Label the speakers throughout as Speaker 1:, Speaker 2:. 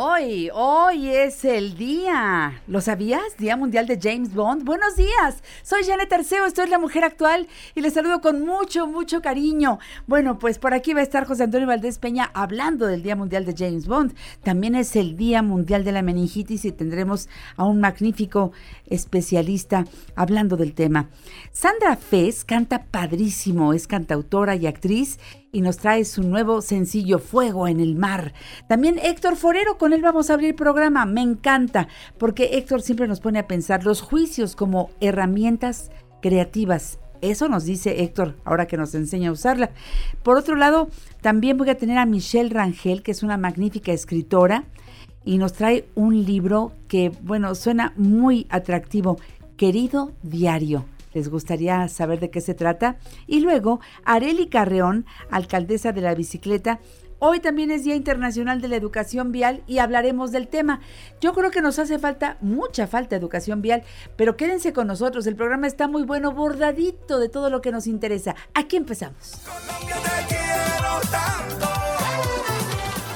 Speaker 1: Hoy, hoy es el día. ¿Lo sabías? Día Mundial de James Bond. Buenos días. Soy Janet Arceo, estoy la mujer actual y les saludo con mucho, mucho cariño. Bueno, pues por aquí va a estar José Antonio Valdés Peña hablando del Día Mundial de James Bond. También es el Día Mundial de la Meningitis y tendremos a un magnífico especialista hablando del tema. Sandra Fez canta padrísimo, es cantautora y actriz y nos trae su nuevo sencillo Fuego en el Mar. También Héctor Forero, con él vamos a abrir programa. Me encanta, porque Héctor siempre nos pone a pensar los juicios como herramientas creativas. Eso nos dice Héctor, ahora que nos enseña a usarla. Por otro lado, también voy a tener a Michelle Rangel, que es una magnífica escritora, y nos trae un libro que, bueno, suena muy atractivo, Querido Diario les gustaría saber de qué se trata. Y luego, Areli Carreón, alcaldesa de la bicicleta, Hoy también es Día Internacional de la Educación Vial y hablaremos del tema. Yo creo que nos hace falta, mucha falta educación vial, pero quédense con nosotros. El programa está muy bueno, bordadito de todo lo que nos interesa. Aquí empezamos.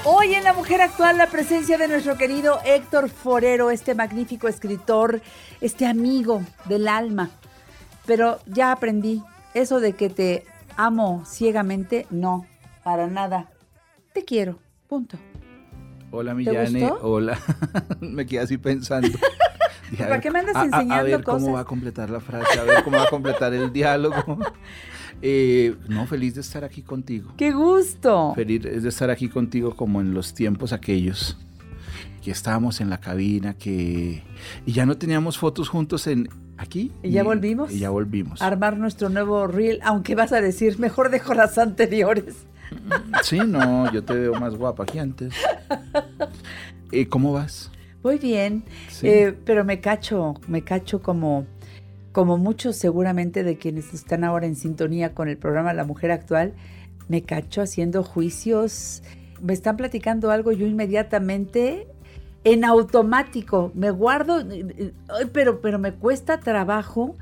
Speaker 1: Hoy en La Mujer Actual la presencia de nuestro querido Héctor Forero, este magnífico escritor, este amigo del alma, pero ya aprendí, eso de que te amo ciegamente, no, para nada. Te quiero, punto.
Speaker 2: Hola, Millane. Hola. me quedé así pensando.
Speaker 1: ¿Para qué me andas enseñando
Speaker 2: a, ver cómo va a completar la frase, a ver cómo va a completar el diálogo. Eh, no, feliz de estar aquí contigo.
Speaker 1: ¡Qué gusto!
Speaker 2: Feliz de estar aquí contigo como en los tiempos aquellos que estábamos en la cabina, que y ya no teníamos fotos juntos en, aquí.
Speaker 1: ¿Y ya volvimos?
Speaker 2: Y ya volvimos.
Speaker 1: armar nuestro nuevo reel, aunque vas a decir, mejor dejo las anteriores.
Speaker 2: Sí, no, yo te veo más guapa que antes. ¿Y ¿Cómo vas?
Speaker 1: Muy bien, eh, pero me cacho, me cacho como, como muchos seguramente de quienes están ahora en sintonía con el programa La Mujer Actual, me cacho haciendo juicios, me están platicando algo, yo inmediatamente en automático, me guardo, pero, pero me cuesta trabajo.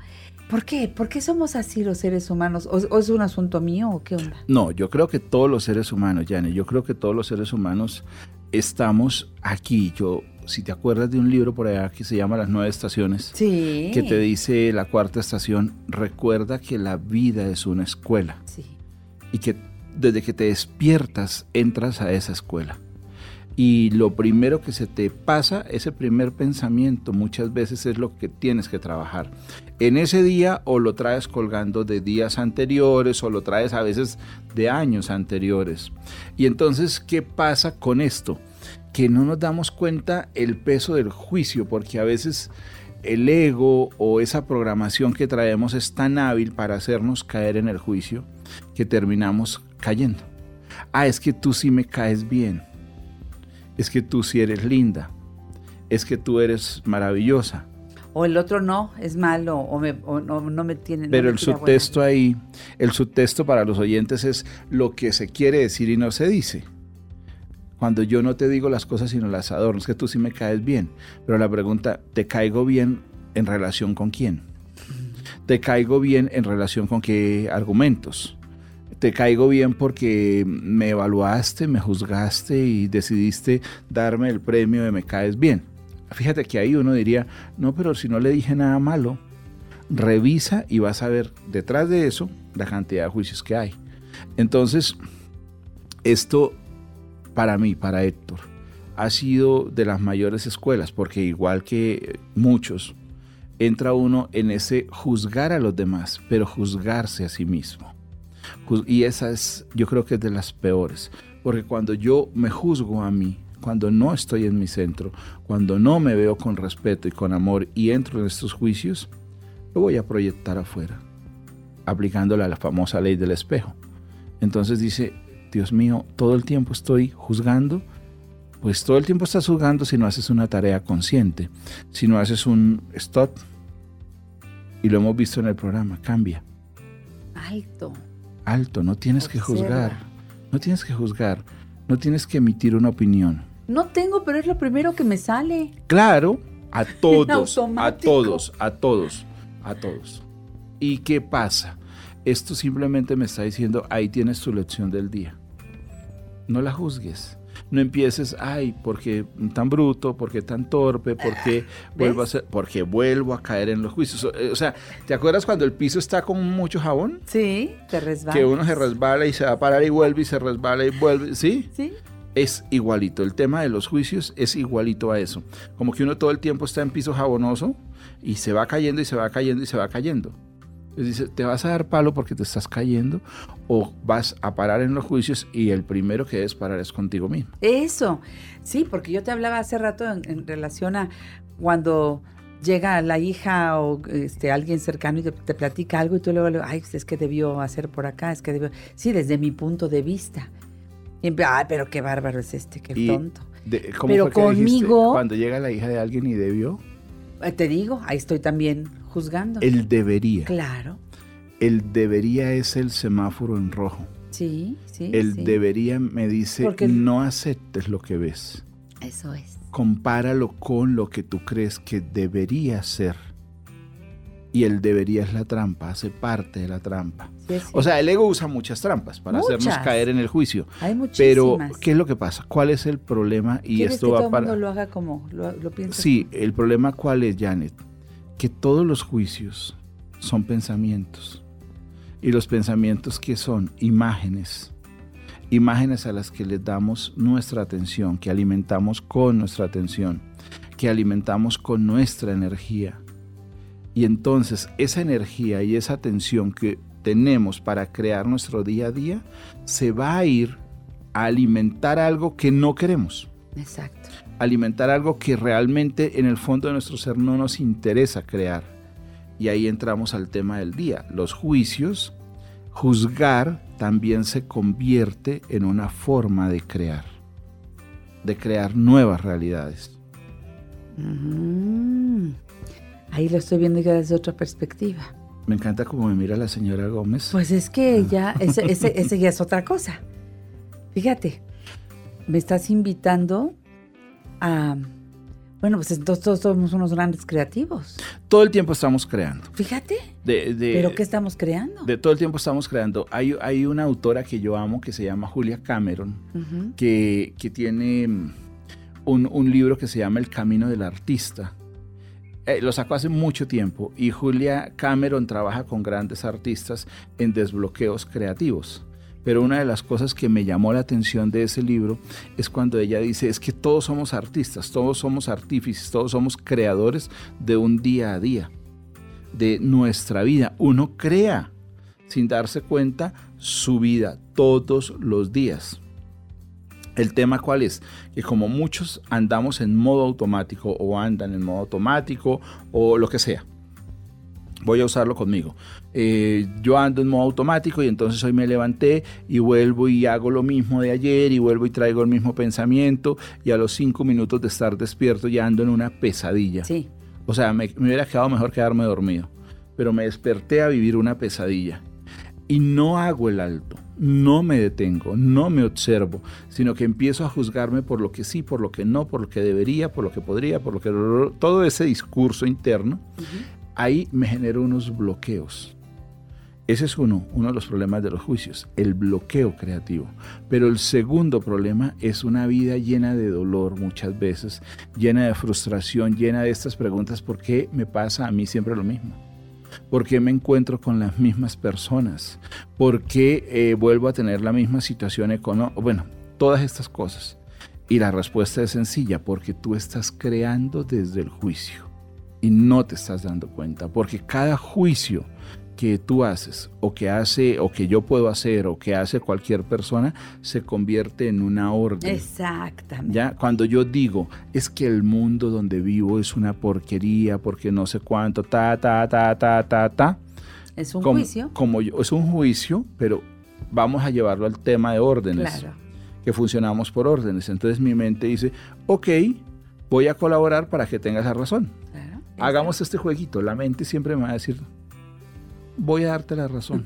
Speaker 1: ¿Por qué? ¿Por qué somos así los seres humanos? ¿O, es un asunto mío o qué onda?
Speaker 2: No, yo creo que todos los seres humanos, Jane, yo creo que todos los seres humanos estamos aquí. Yo, si te acuerdas de un libro por allá que se llama Las nueve estaciones,
Speaker 1: sí.
Speaker 2: que te dice la cuarta estación, recuerda que la vida es una escuela.
Speaker 1: Sí.
Speaker 2: Y que desde que te despiertas entras a esa escuela y lo primero que se te pasa, ese primer pensamiento, muchas veces es lo que tienes que trabajar. En ese día o lo traes colgando de días anteriores o lo traes a veces de años anteriores. Y entonces, ¿qué pasa con esto? Que no nos damos cuenta el peso del juicio, porque a veces el ego o esa programación que traemos es tan hábil para hacernos caer en el juicio que terminamos cayendo. Ah, es que tú sí me caes bien es que tú sí eres linda, es que tú eres maravillosa.
Speaker 1: O el otro no, es malo, o, no, me tiene...
Speaker 2: Pero el subtexto ahí, el subtexto para los oyentes es lo que se quiere decir y no se dice. Cuando yo no te digo las cosas sino las adorno, es que tú sí me caes bien. Pero la pregunta, ¿te caigo bien en relación con quién? ¿Te caigo bien en relación con qué argumentos? Te caigo bien porque me evaluaste, me juzgaste y decidiste darme el premio de me caes bien. Fíjate que ahí uno diría, no, pero si no le dije nada malo, revisa y vas a ver detrás de eso la cantidad de juicios que hay. Entonces, esto para mí, para Héctor, ha sido de las mayores escuelas, porque igual que muchos, entra uno en ese juzgar a los demás, pero juzgarse a sí mismo. Y esa es, yo creo que es de las peores, porque cuando yo me juzgo a mí, cuando no estoy en mi centro, cuando no me veo con respeto y con amor y entro en estos juicios, lo voy a proyectar afuera, aplicándole a la famosa ley del espejo. Entonces dice, Dios mío, todo el tiempo estoy juzgando, pues todo el tiempo estás juzgando si no haces una tarea consciente, si no haces un stop. Y lo hemos visto en el programa, cambia.
Speaker 1: Alto.
Speaker 2: Alto, no tienes que juzgar, no tienes que juzgar, no tienes que emitir una opinión.
Speaker 1: No tengo, pero es lo primero que me sale.
Speaker 2: Claro, a todos, a todos, a todos, a todos. ¿Y qué pasa? Esto simplemente me está diciendo, ahí tienes tu lección del día. No la juzgues. No empieces, ay, porque tan bruto, porque tan torpe, porque vuelvo a ser, porque vuelvo a caer en los juicios. O sea, ¿te acuerdas cuando el piso está con mucho jabón?
Speaker 1: Sí, te resbala.
Speaker 2: Que uno se resbala y se va a parar y vuelve y se resbala y vuelve, ¿sí?
Speaker 1: Sí.
Speaker 2: Es igualito. El tema de los juicios es igualito a eso. Como que uno todo el tiempo está en piso jabonoso y se va cayendo y se va cayendo y se va cayendo. Dice, ¿te vas a dar palo porque te estás cayendo o vas a parar en los juicios y el primero que debes parar es contigo mismo?
Speaker 1: Eso, sí, porque yo te hablaba hace rato en, relación a cuando llega la hija o este, alguien cercano y te, platica algo y tú luego, le ay, pues es que debió hacer por acá, es que debió... Sí, desde mi punto de vista. Y, ay, pero qué bárbaro es este, qué tonto. pero conmigo...
Speaker 2: cuando llega la hija de alguien y debió...
Speaker 1: Eh, te digo, ahí estoy también juzgando.
Speaker 2: El debería.
Speaker 1: Claro.
Speaker 2: El debería es el semáforo en rojo.
Speaker 1: Sí, sí.
Speaker 2: El debería me dice, no aceptes lo que ves.
Speaker 1: Eso es.
Speaker 2: Compáralo con lo que tú crees que debería ser. Y el debería es la trampa, hace parte de la trampa. O sea, el ego usa muchas trampas para hacernos caer en el juicio.
Speaker 1: Hay
Speaker 2: Pero, ¿qué es lo que pasa? ¿Cuál es el problema?
Speaker 1: Y esto que va todo para. Mundo lo haga como lo, lo
Speaker 2: Sí, el problema, ¿cuál es, Janet? Que todos los juicios son pensamientos. Y los pensamientos, ¿qué son? Imágenes. Imágenes a las que les damos nuestra atención, que alimentamos con nuestra atención, que alimentamos con nuestra energía. Y entonces esa energía y esa atención que tenemos para crear nuestro día a día se va a ir a alimentar algo que no queremos.
Speaker 1: Exacto.
Speaker 2: Alimentar algo que realmente en el fondo de nuestro ser no nos interesa crear. Y ahí entramos al tema del día. Los juicios, juzgar también se convierte en una forma de crear, de crear nuevas realidades.
Speaker 1: Ahí lo estoy viendo ya desde otra perspectiva.
Speaker 2: Me encanta cómo me mira la señora Gómez.
Speaker 1: Pues es que ya, ese, ese, ya es otra cosa. Fíjate, me estás invitando a... Bueno, pues entonces todos somos unos grandes creativos.
Speaker 2: Todo el tiempo estamos creando.
Speaker 1: Fíjate. ¿Pero qué estamos creando?
Speaker 2: De todo el tiempo estamos creando. Hay, hay una autora que yo amo que se llama Julia Cameron, que, que, tiene un, un libro que se llama El Camino del Artista eh, lo sacó hace mucho tiempo y Julia Cameron trabaja con grandes artistas en desbloqueos creativos. Pero una de las cosas que me llamó la atención de ese libro es cuando ella dice, es que todos somos artistas, todos somos artífices, todos somos creadores de un día a día, de nuestra vida. Uno crea sin darse cuenta su vida todos los días. El tema cuál es? Que como muchos andamos en modo automático o andan en modo automático o lo que sea. Voy a usarlo conmigo. Eh, yo ando en modo automático y entonces hoy me levanté y vuelvo y hago lo mismo de ayer y vuelvo y traigo el mismo pensamiento y a los cinco minutos de estar despierto ya ando en una pesadilla.
Speaker 1: Sí.
Speaker 2: O sea, me, me hubiera quedado mejor quedarme dormido. Pero me desperté a vivir una pesadilla y no hago el alto, no me detengo, no me observo, sino que empiezo a juzgarme por lo que sí, por lo que no, por lo que debería, por lo que podría, por lo que... Todo ese discurso interno, ahí me genero unos bloqueos. Ese es uno, uno de los problemas de los juicios, el bloqueo creativo. Pero el segundo problema es una vida llena de dolor muchas veces, llena de frustración, llena de estas preguntas, ¿por qué me pasa a mí siempre lo mismo? ¿Por qué me encuentro con las mismas personas? ¿Por qué eh, vuelvo a tener la misma situación económica? Bueno, todas estas cosas. Y la respuesta es sencilla, porque tú estás creando desde el juicio y no te estás dando cuenta, porque cada juicio que tú haces o que hace o que yo puedo hacer o que hace cualquier persona se convierte en una orden.
Speaker 1: Exactamente.
Speaker 2: Ya cuando yo digo es que el mundo donde vivo es una porquería porque no sé cuánto ta ta ta ta ta ta
Speaker 1: Es un
Speaker 2: como,
Speaker 1: juicio.
Speaker 2: como yo- es un juicio, pero vamos a llevarlo al tema de órdenes,
Speaker 1: Claro.
Speaker 2: que funcionamos por órdenes. Entonces mi mente dice, ok, voy a colaborar para que tengas la razón.
Speaker 1: Claro.
Speaker 2: Hagamos este jueguito. La mente siempre me va a decir, voy a darte la razón.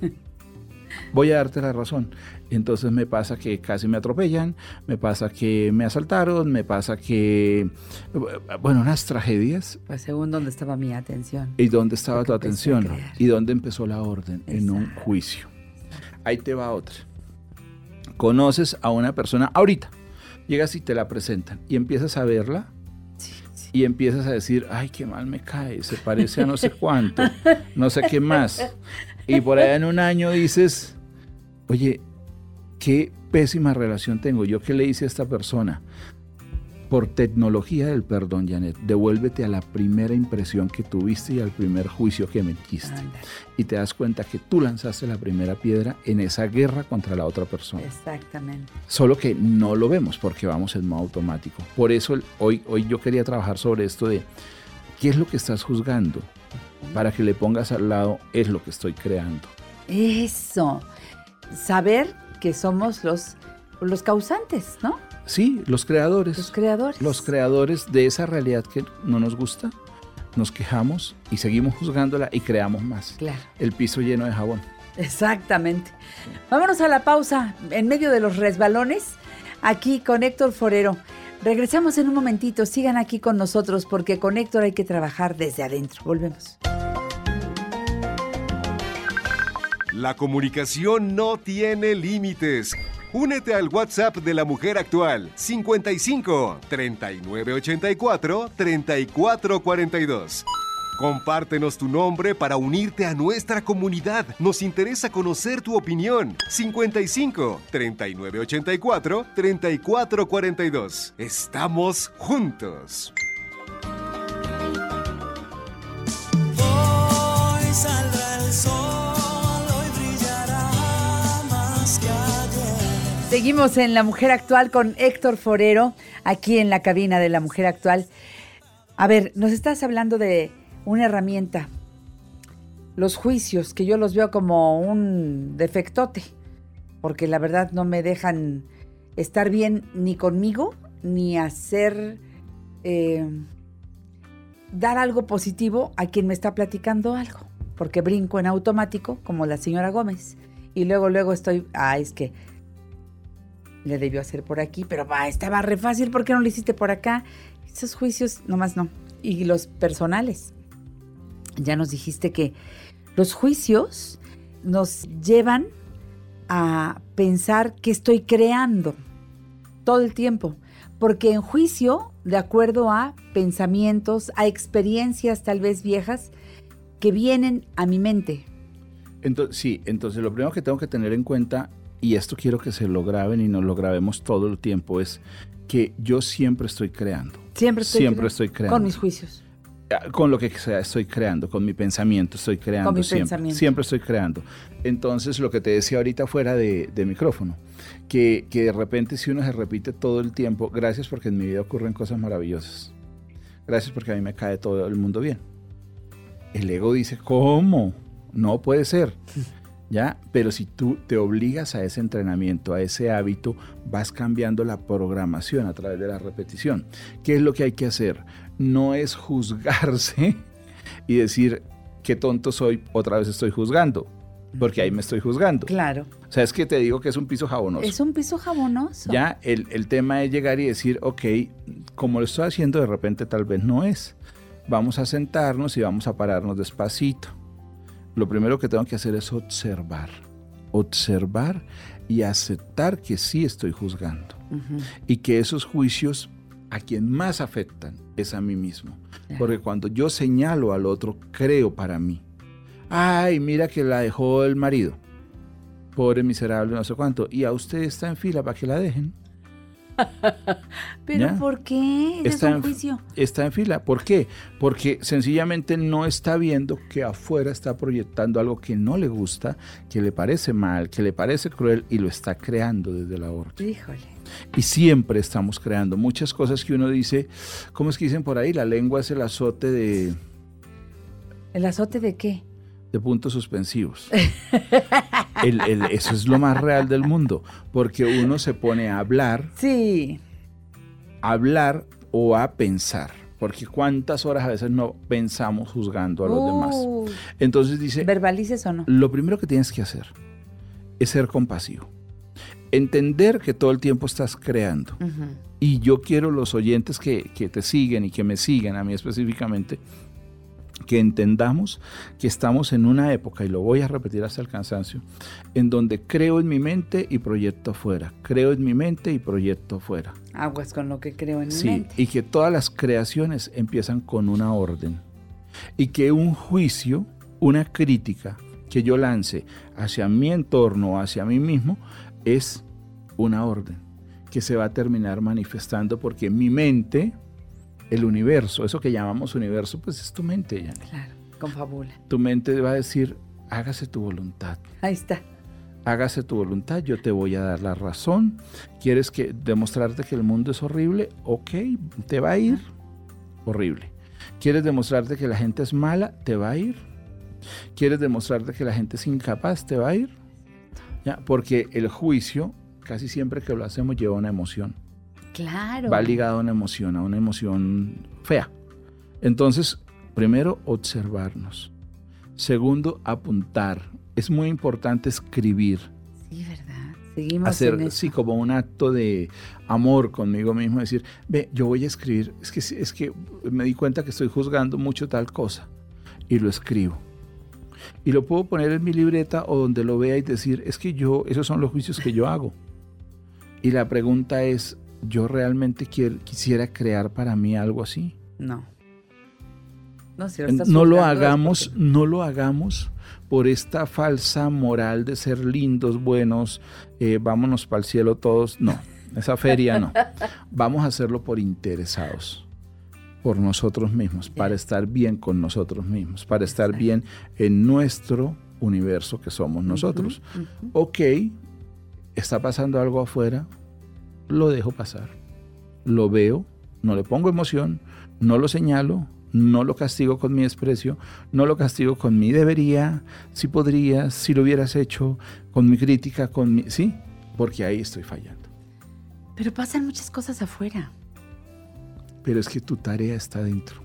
Speaker 2: Voy a darte la razón. Entonces me pasa que casi me atropellan, me pasa que me asaltaron, me pasa que, bueno, unas tragedias.
Speaker 1: Pues según dónde estaba mi atención.
Speaker 2: ¿Y dónde estaba tu atención? ¿Y dónde empezó la orden? En un juicio. Ahí te va otra. Conoces a una persona ahorita. Llegas y te la presentan y empiezas a verla y empiezas a decir, ay, qué mal me cae, se parece a no sé cuánto, no sé qué más. Y por allá en un año dices, oye, qué pésima relación tengo, yo qué le hice a esta persona. Por tecnología del perdón, Janet, devuélvete a la primera impresión que tuviste y al primer juicio que metiste.
Speaker 1: Ándale.
Speaker 2: Y te das cuenta que tú lanzaste la primera piedra en esa guerra contra la otra persona.
Speaker 1: Exactamente.
Speaker 2: Solo que no lo vemos porque vamos en modo automático. Por eso hoy, hoy yo quería trabajar sobre esto de qué es lo que estás juzgando para que le pongas al lado es lo que estoy creando.
Speaker 1: Eso. Saber que somos los, los causantes, ¿no?
Speaker 2: Sí, los creadores.
Speaker 1: Los creadores.
Speaker 2: Los creadores de esa realidad que no nos gusta, nos quejamos y seguimos juzgándola y creamos más.
Speaker 1: Claro.
Speaker 2: El piso lleno de jabón.
Speaker 1: Exactamente. Vámonos a la pausa en medio de los resbalones, aquí con Héctor Forero. Regresamos en un momentito, sigan aquí con nosotros porque con Héctor hay que trabajar desde adentro. Volvemos.
Speaker 3: La comunicación no tiene límites. Únete al WhatsApp de la mujer actual 55 3984 3442. Compártenos tu nombre para unirte a nuestra comunidad. Nos interesa conocer tu opinión. 55 3984 3442. Estamos juntos.
Speaker 1: Seguimos en La Mujer Actual con Héctor Forero, aquí en la cabina de La Mujer Actual. A ver, nos estás hablando de una herramienta, los juicios, que yo los veo como un defectote, porque la verdad no me dejan estar bien ni conmigo, ni hacer, eh, dar algo positivo a quien me está platicando algo, porque brinco en automático, como la señora Gómez, y luego, luego estoy, ah, es que le debió hacer por aquí, pero va, estaba re fácil, ¿por qué no lo hiciste por acá? Esos juicios, nomás no. Y los personales. Ya nos dijiste que los juicios nos llevan a pensar que estoy creando todo el tiempo. Porque en juicio, de acuerdo a pensamientos, a experiencias tal vez viejas que vienen a mi mente.
Speaker 2: Entonces, sí, entonces lo primero que tengo que tener en cuenta, y esto quiero que se lo graben y nos lo grabemos todo el tiempo, es que yo siempre estoy creando.
Speaker 1: Siempre estoy,
Speaker 2: Siempre
Speaker 1: cre-
Speaker 2: estoy creando.
Speaker 1: Con mis juicios.
Speaker 2: Ah, Con lo que sea, estoy creando, con mi pensamiento estoy creando.
Speaker 1: Con mi
Speaker 2: siempre,
Speaker 1: pensamiento.
Speaker 2: siempre estoy creando. Entonces, lo que te decía ahorita fuera de, de micrófono, que, que de repente si uno se repite todo el tiempo, gracias porque en mi vida ocurren cosas maravillosas. Gracias porque a mí me cae todo el mundo bien. El ego dice, ¿cómo? No puede ser. ¿Ya? Pero si tú te obligas a ese entrenamiento, a ese hábito, vas cambiando la programación a través de la repetición. ¿Qué es lo que hay que hacer? No es juzgarse y decir, qué tonto soy, otra vez estoy juzgando, porque ahí me estoy juzgando.
Speaker 1: Claro.
Speaker 2: O sea, es que te digo que es un piso jabonoso.
Speaker 1: Es un piso jabonoso.
Speaker 2: Ya, el, el tema es llegar y decir, ok, como lo estoy haciendo de repente tal vez no es. Vamos a sentarnos y vamos a pararnos despacito. Lo primero que tengo que hacer es observar. Observar y aceptar que sí estoy juzgando. Y que esos juicios a quien más afectan es a mí mismo. Porque cuando yo señalo al otro, creo para mí. Ay, mira que la dejó el marido. Pobre miserable, no sé cuánto. Y a usted está en fila para que la dejen.
Speaker 1: ¿Pero
Speaker 2: ¿Ya?
Speaker 1: por qué? Ese
Speaker 2: está
Speaker 1: es un
Speaker 2: en,
Speaker 1: juicio.
Speaker 2: está en fila. ¿Por qué? Porque sencillamente no está viendo que afuera está proyectando algo que no le gusta, que le parece mal, que le parece cruel y lo está creando desde la orden.
Speaker 1: Híjole.
Speaker 2: Y siempre estamos creando muchas cosas que uno dice, ¿cómo es que dicen por ahí? La lengua es el azote de,
Speaker 1: ¿El azote de qué?
Speaker 2: De puntos suspensivos. El- el- eso es lo más real del mundo, porque uno se pone a hablar,
Speaker 1: Sí.
Speaker 2: a hablar o a pensar. Porque cuántas horas a veces no pensamos juzgando a los demás. Entonces dice,
Speaker 1: ¿Verbalices o no?
Speaker 2: lo primero que tienes que hacer es ser compasivo. Entender que todo el tiempo estás creando. Y yo quiero los oyentes que, que te siguen y que me siguen a mí específicamente, que entendamos que estamos en una época, y lo voy a repetir hasta el cansancio, en donde creo en mi mente y proyecto afuera. Creo en mi mente y proyecto afuera.
Speaker 1: Aguas con lo que creo en mi
Speaker 2: Sí, y que todas las creaciones empiezan con una orden. Y que un juicio, una crítica que yo lance hacia mi entorno, hacia mí mismo, es una orden que se va a terminar manifestando porque mi mente, el universo, eso que llamamos universo, pues es tu mente, ya.
Speaker 1: Claro, con fabula.
Speaker 2: Tu mente va a decir, hágase tu voluntad
Speaker 1: Ahí está.
Speaker 2: hágase tu voluntad, yo te voy a dar la razón. ¿Quieres que demostrarte que el mundo es horrible? Ok, te va a ir horrible. ¿Quieres demostrarte que la gente es mala? Te va a ir. ¿Quieres demostrarte que la gente es incapaz? Te va a ir. ¿Ya? Porque el juicio, casi siempre que lo hacemos, lleva una emoción.
Speaker 1: Claro.
Speaker 2: Va ligado a una emoción, a una emoción fea. Entonces, primero, observarnos. Segundo, apuntar. Es muy importante escribir
Speaker 1: Sí, ¿verdad? Seguimos en
Speaker 2: hacer
Speaker 1: eso.
Speaker 2: sí como un acto de amor conmigo mismo decir ve yo voy a escribir es que es que me di cuenta que estoy juzgando mucho tal cosa y lo escribo y lo puedo poner en mi libreta o donde lo vea y decir es que yo esos son los juicios que yo hago y la pregunta es yo realmente quiero, quisiera crear para mí algo así
Speaker 1: No. No, si lo
Speaker 2: no lo hagamos,
Speaker 1: porque-
Speaker 2: no lo hagamos por esta falsa moral de ser lindos, buenos, eh, vámonos para el cielo todos. No, esa feria no. Vamos a hacerlo por interesados, por nosotros mismos, para estar bien con nosotros mismos, para estar bien en nuestro universo que somos nosotros. Ok, está pasando algo afuera, lo dejo pasar. Lo veo, no le pongo emoción, no lo señalo, no lo castigo con mi desprecio, no lo castigo con mi debería, si podrías, si lo hubieras hecho, con mi crítica, con mi... Sí, porque ahí estoy fallando.
Speaker 1: Pero pasan muchas cosas afuera.
Speaker 2: Pero es que tu tarea está dentro.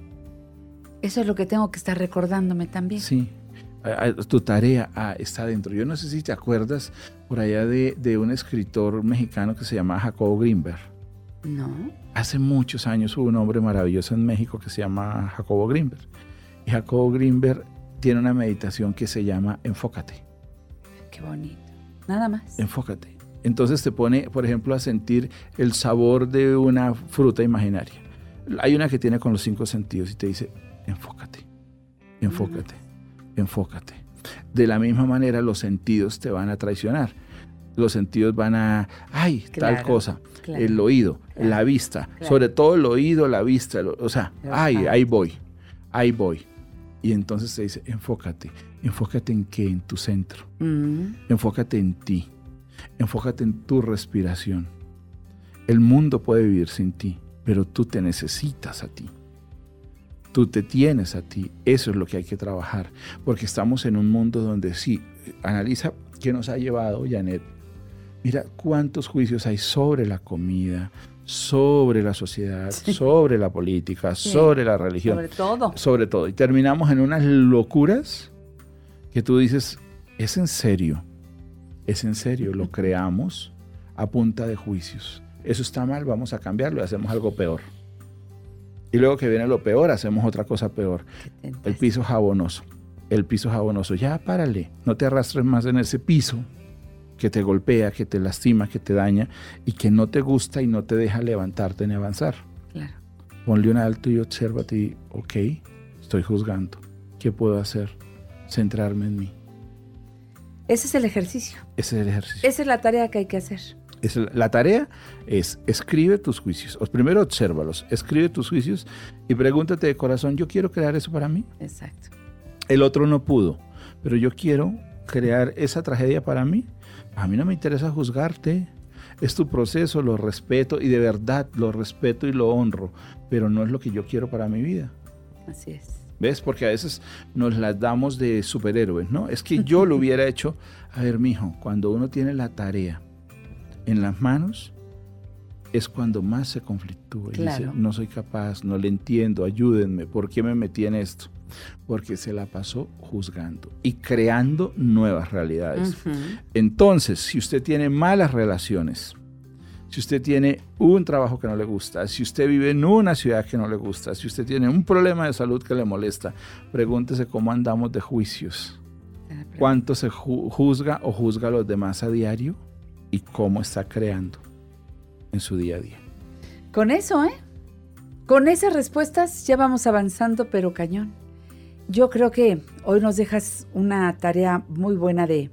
Speaker 1: Eso es lo que tengo que estar recordándome también.
Speaker 2: Sí, a- a- tu tarea ah, está dentro. Yo no sé si te acuerdas por allá de, de un escritor mexicano que se llama Jacobo Greenberg.
Speaker 1: No.
Speaker 2: Hace muchos años hubo un hombre maravilloso en México que se llama Jacobo Greenberg. Y Jacobo Greenberg tiene una meditación que se llama Enfócate,
Speaker 1: Qué bonito. Nada más.
Speaker 2: enfócate. Entonces te pone, por ejemplo, a sentir el sabor de una fruta imaginaria. Hay una que tiene con los cinco sentidos y te dice, enfócate, enfócate, enfócate. De la misma manera los sentidos te van a traicionar. Los sentidos van a, ay, tal cosa.
Speaker 1: claro.
Speaker 2: el oído,
Speaker 1: Claro,
Speaker 2: la vista, sobre todo el oído, la vista, lo- o sea, ay, ahí voy, ahí voy. Y entonces te dice, enfócate, enfócate en qué, en tu centro,
Speaker 1: Mm,
Speaker 2: enfócate en ti, enfócate en tu respiración. El mundo puede vivir sin ti, pero tú te necesitas a ti. Tú te tienes a ti, eso es lo que hay que trabajar, porque estamos en un mundo donde sí, analiza qué nos ha llevado, Janet. Mira cuántos juicios hay sobre la comida, sobre la sociedad, sobre la política,
Speaker 1: Sí.
Speaker 2: sobre la religión
Speaker 1: sobre todo.
Speaker 2: sobre todo. Y terminamos en unas locuras que tú dices, es en serio, es en serio, lo creamos a punta de juicios. Eso está mal, vamos a cambiarlo y hacemos algo peor. Y luego que viene lo peor, hacemos otra cosa peor. El piso jabonoso. El piso jabonoso. Ya párale, no te arrastres más en ese piso que te golpea, que te lastima, que te daña y que no te gusta y no te deja levantarte ni avanzar
Speaker 1: Claro.
Speaker 2: ponle un alto y obsérvate y, ok, estoy juzgando. ¿Qué puedo hacer? Centrarme en mí.
Speaker 1: Ese es el ejercicio.
Speaker 2: Ese es el ejercicio.
Speaker 1: Esa es la tarea que hay que hacer.
Speaker 2: Es la tarea es escribe tus juicios. O primero obsérvalos, escribe tus juicios y pregúntate de corazón, ¿yo quiero crear eso para mí?
Speaker 1: Exacto.
Speaker 2: El otro no pudo, pero yo quiero crear esa tragedia para mí. A mí no me interesa juzgarte. Es tu proceso, lo respeto y de verdad lo respeto y lo honro, pero no es lo que yo quiero para mi vida.
Speaker 1: Así es.
Speaker 2: ¿Ves? Porque a veces nos las damos de superhéroes, ¿no? Es que yo lo hubiera hecho. A ver, mijo, cuando uno tiene la tarea en las manos, es cuando más se conflictúa. Y dice,
Speaker 1: Claro.
Speaker 2: no soy capaz, no le entiendo, ayúdenme, ¿por qué me metí en esto? Porque se la pasó juzgando y creando nuevas realidades. Entonces, si usted tiene malas relaciones, si usted tiene un trabajo que no le gusta, si usted vive en una ciudad que no le gusta, si usted tiene un problema de salud que le molesta, pregúntese cómo andamos de juicios. ¿Cuánto se ju- juzga o juzga a los demás a diario? ¿Y cómo está creando en su día a día?
Speaker 1: Con eso, ¿eh? Con esas respuestas ya vamos avanzando, pero cañón. Yo creo que hoy nos dejas una tarea muy buena de,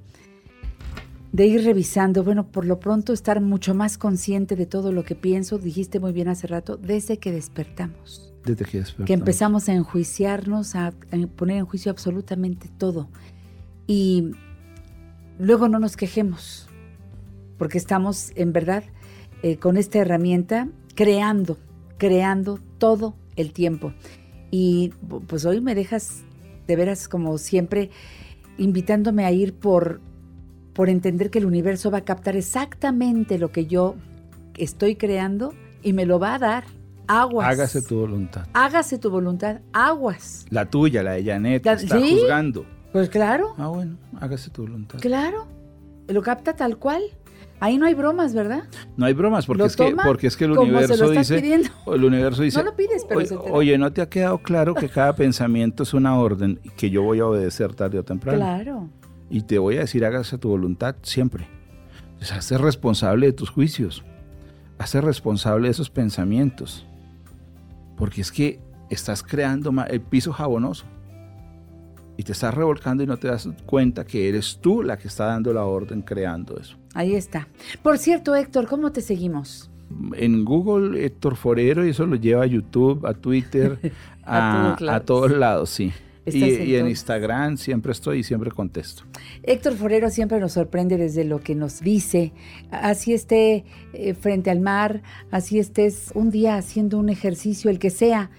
Speaker 1: de ir revisando. Bueno, por lo pronto estar mucho más consciente de todo lo que pienso, dijiste muy bien hace rato, desde que despertamos.
Speaker 2: Desde que despertamos.
Speaker 1: Que empezamos a enjuiciarnos, a, a poner en juicio absolutamente todo. Y luego no nos quejemos, porque estamos en verdad eh, con esta herramienta creando, creando todo el tiempo. Y pues hoy me dejas de veras como siempre invitándome a ir por, por entender que el universo va a captar exactamente lo que yo estoy creando y me lo va a dar. Aguas.
Speaker 2: Hágase tu voluntad.
Speaker 1: Hágase tu voluntad. Aguas.
Speaker 2: La tuya, la de Janet,
Speaker 1: La-
Speaker 2: está
Speaker 1: ¿sí?
Speaker 2: juzgando.
Speaker 1: Pues claro,
Speaker 2: Ah, bueno, hágase tu voluntad.
Speaker 1: claro. Lo capta tal cual. Ahí no hay bromas, ¿verdad?
Speaker 2: No hay bromas, porque es, que, porque es que el universo dice.
Speaker 1: pidiendo.
Speaker 2: El universo dice.
Speaker 1: No lo pides, pero
Speaker 2: "Oye,
Speaker 1: se te da".
Speaker 2: Oye, ¿no te ha quedado claro que cada pensamiento es una orden y que yo voy a obedecer tarde o temprano?
Speaker 1: Claro.
Speaker 2: Y te voy a decir, hágase tu voluntad siempre. O sea, hazte responsable de tus juicios. Hazte responsable de esos pensamientos. Porque es que estás creando el piso jabonoso. Y te estás revolcando y no te das cuenta que eres tú la que está dando la orden creando eso.
Speaker 1: Ahí está. Por cierto, Héctor, ¿cómo te seguimos?
Speaker 2: En Google, Héctor Forero, y eso lo lleva a YouTube, a Twitter,
Speaker 1: A
Speaker 2: a,
Speaker 1: todos lados.
Speaker 2: a todos lados, sí. Y,
Speaker 1: en
Speaker 2: y en
Speaker 1: todos.
Speaker 2: Instagram siempre estoy y siempre contesto.
Speaker 1: Héctor Forero siempre nos sorprende desde lo que nos dice. Así esté eh, frente al mar, así estés un día haciendo un ejercicio, el que sea.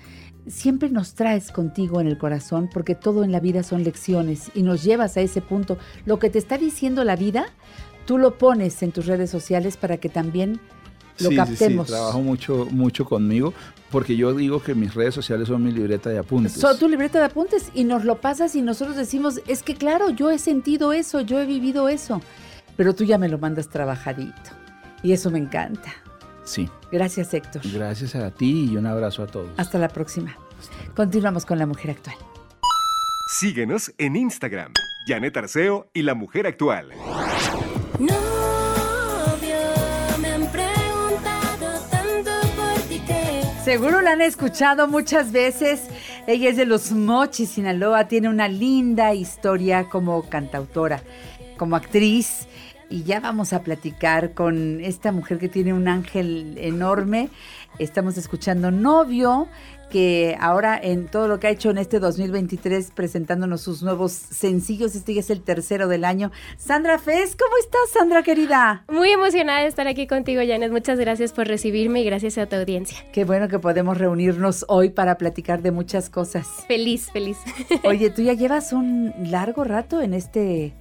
Speaker 1: Siempre nos traes contigo en el corazón porque todo en la vida son lecciones y nos llevas a ese punto. Lo que te está diciendo la vida, tú lo pones en tus redes sociales para que también lo
Speaker 2: sí,
Speaker 1: captemos.
Speaker 2: Sí, sí, trabajo mucho, mucho conmigo porque yo digo que mis redes sociales son mi libreta de apuntes.
Speaker 1: Son tu libreta de apuntes y nos lo pasas y nosotros decimos, es que claro, yo he sentido eso, yo he vivido eso, pero tú ya me lo mandas trabajadito y eso me encanta.
Speaker 2: Sí,
Speaker 1: Gracias Héctor.
Speaker 2: gracias a ti y un abrazo a todos.
Speaker 1: Hasta la próxima. Continuamos con la mujer actual.
Speaker 3: Síguenos en Instagram, Janet Arceo y la mujer actual.
Speaker 1: Seguro la han escuchado muchas veces. Ella es de los Mochis, Sinaloa. Tiene una linda historia como cantautora, como actriz. Y ya vamos a platicar con esta mujer que tiene un ángel enorme. Estamos escuchando Novio, que ahora en todo lo que ha hecho en este 2023 presentándonos sus nuevos sencillos, este ya es el tercero del año. Sandra Fez, ¿cómo estás, Sandra querida?
Speaker 4: Muy emocionada de estar aquí contigo, Janet. Muchas gracias por recibirme y gracias a tu audiencia.
Speaker 1: Qué bueno que podemos reunirnos hoy para platicar de muchas cosas.
Speaker 4: Feliz, feliz.
Speaker 1: Oye, tú ya llevas un largo rato en este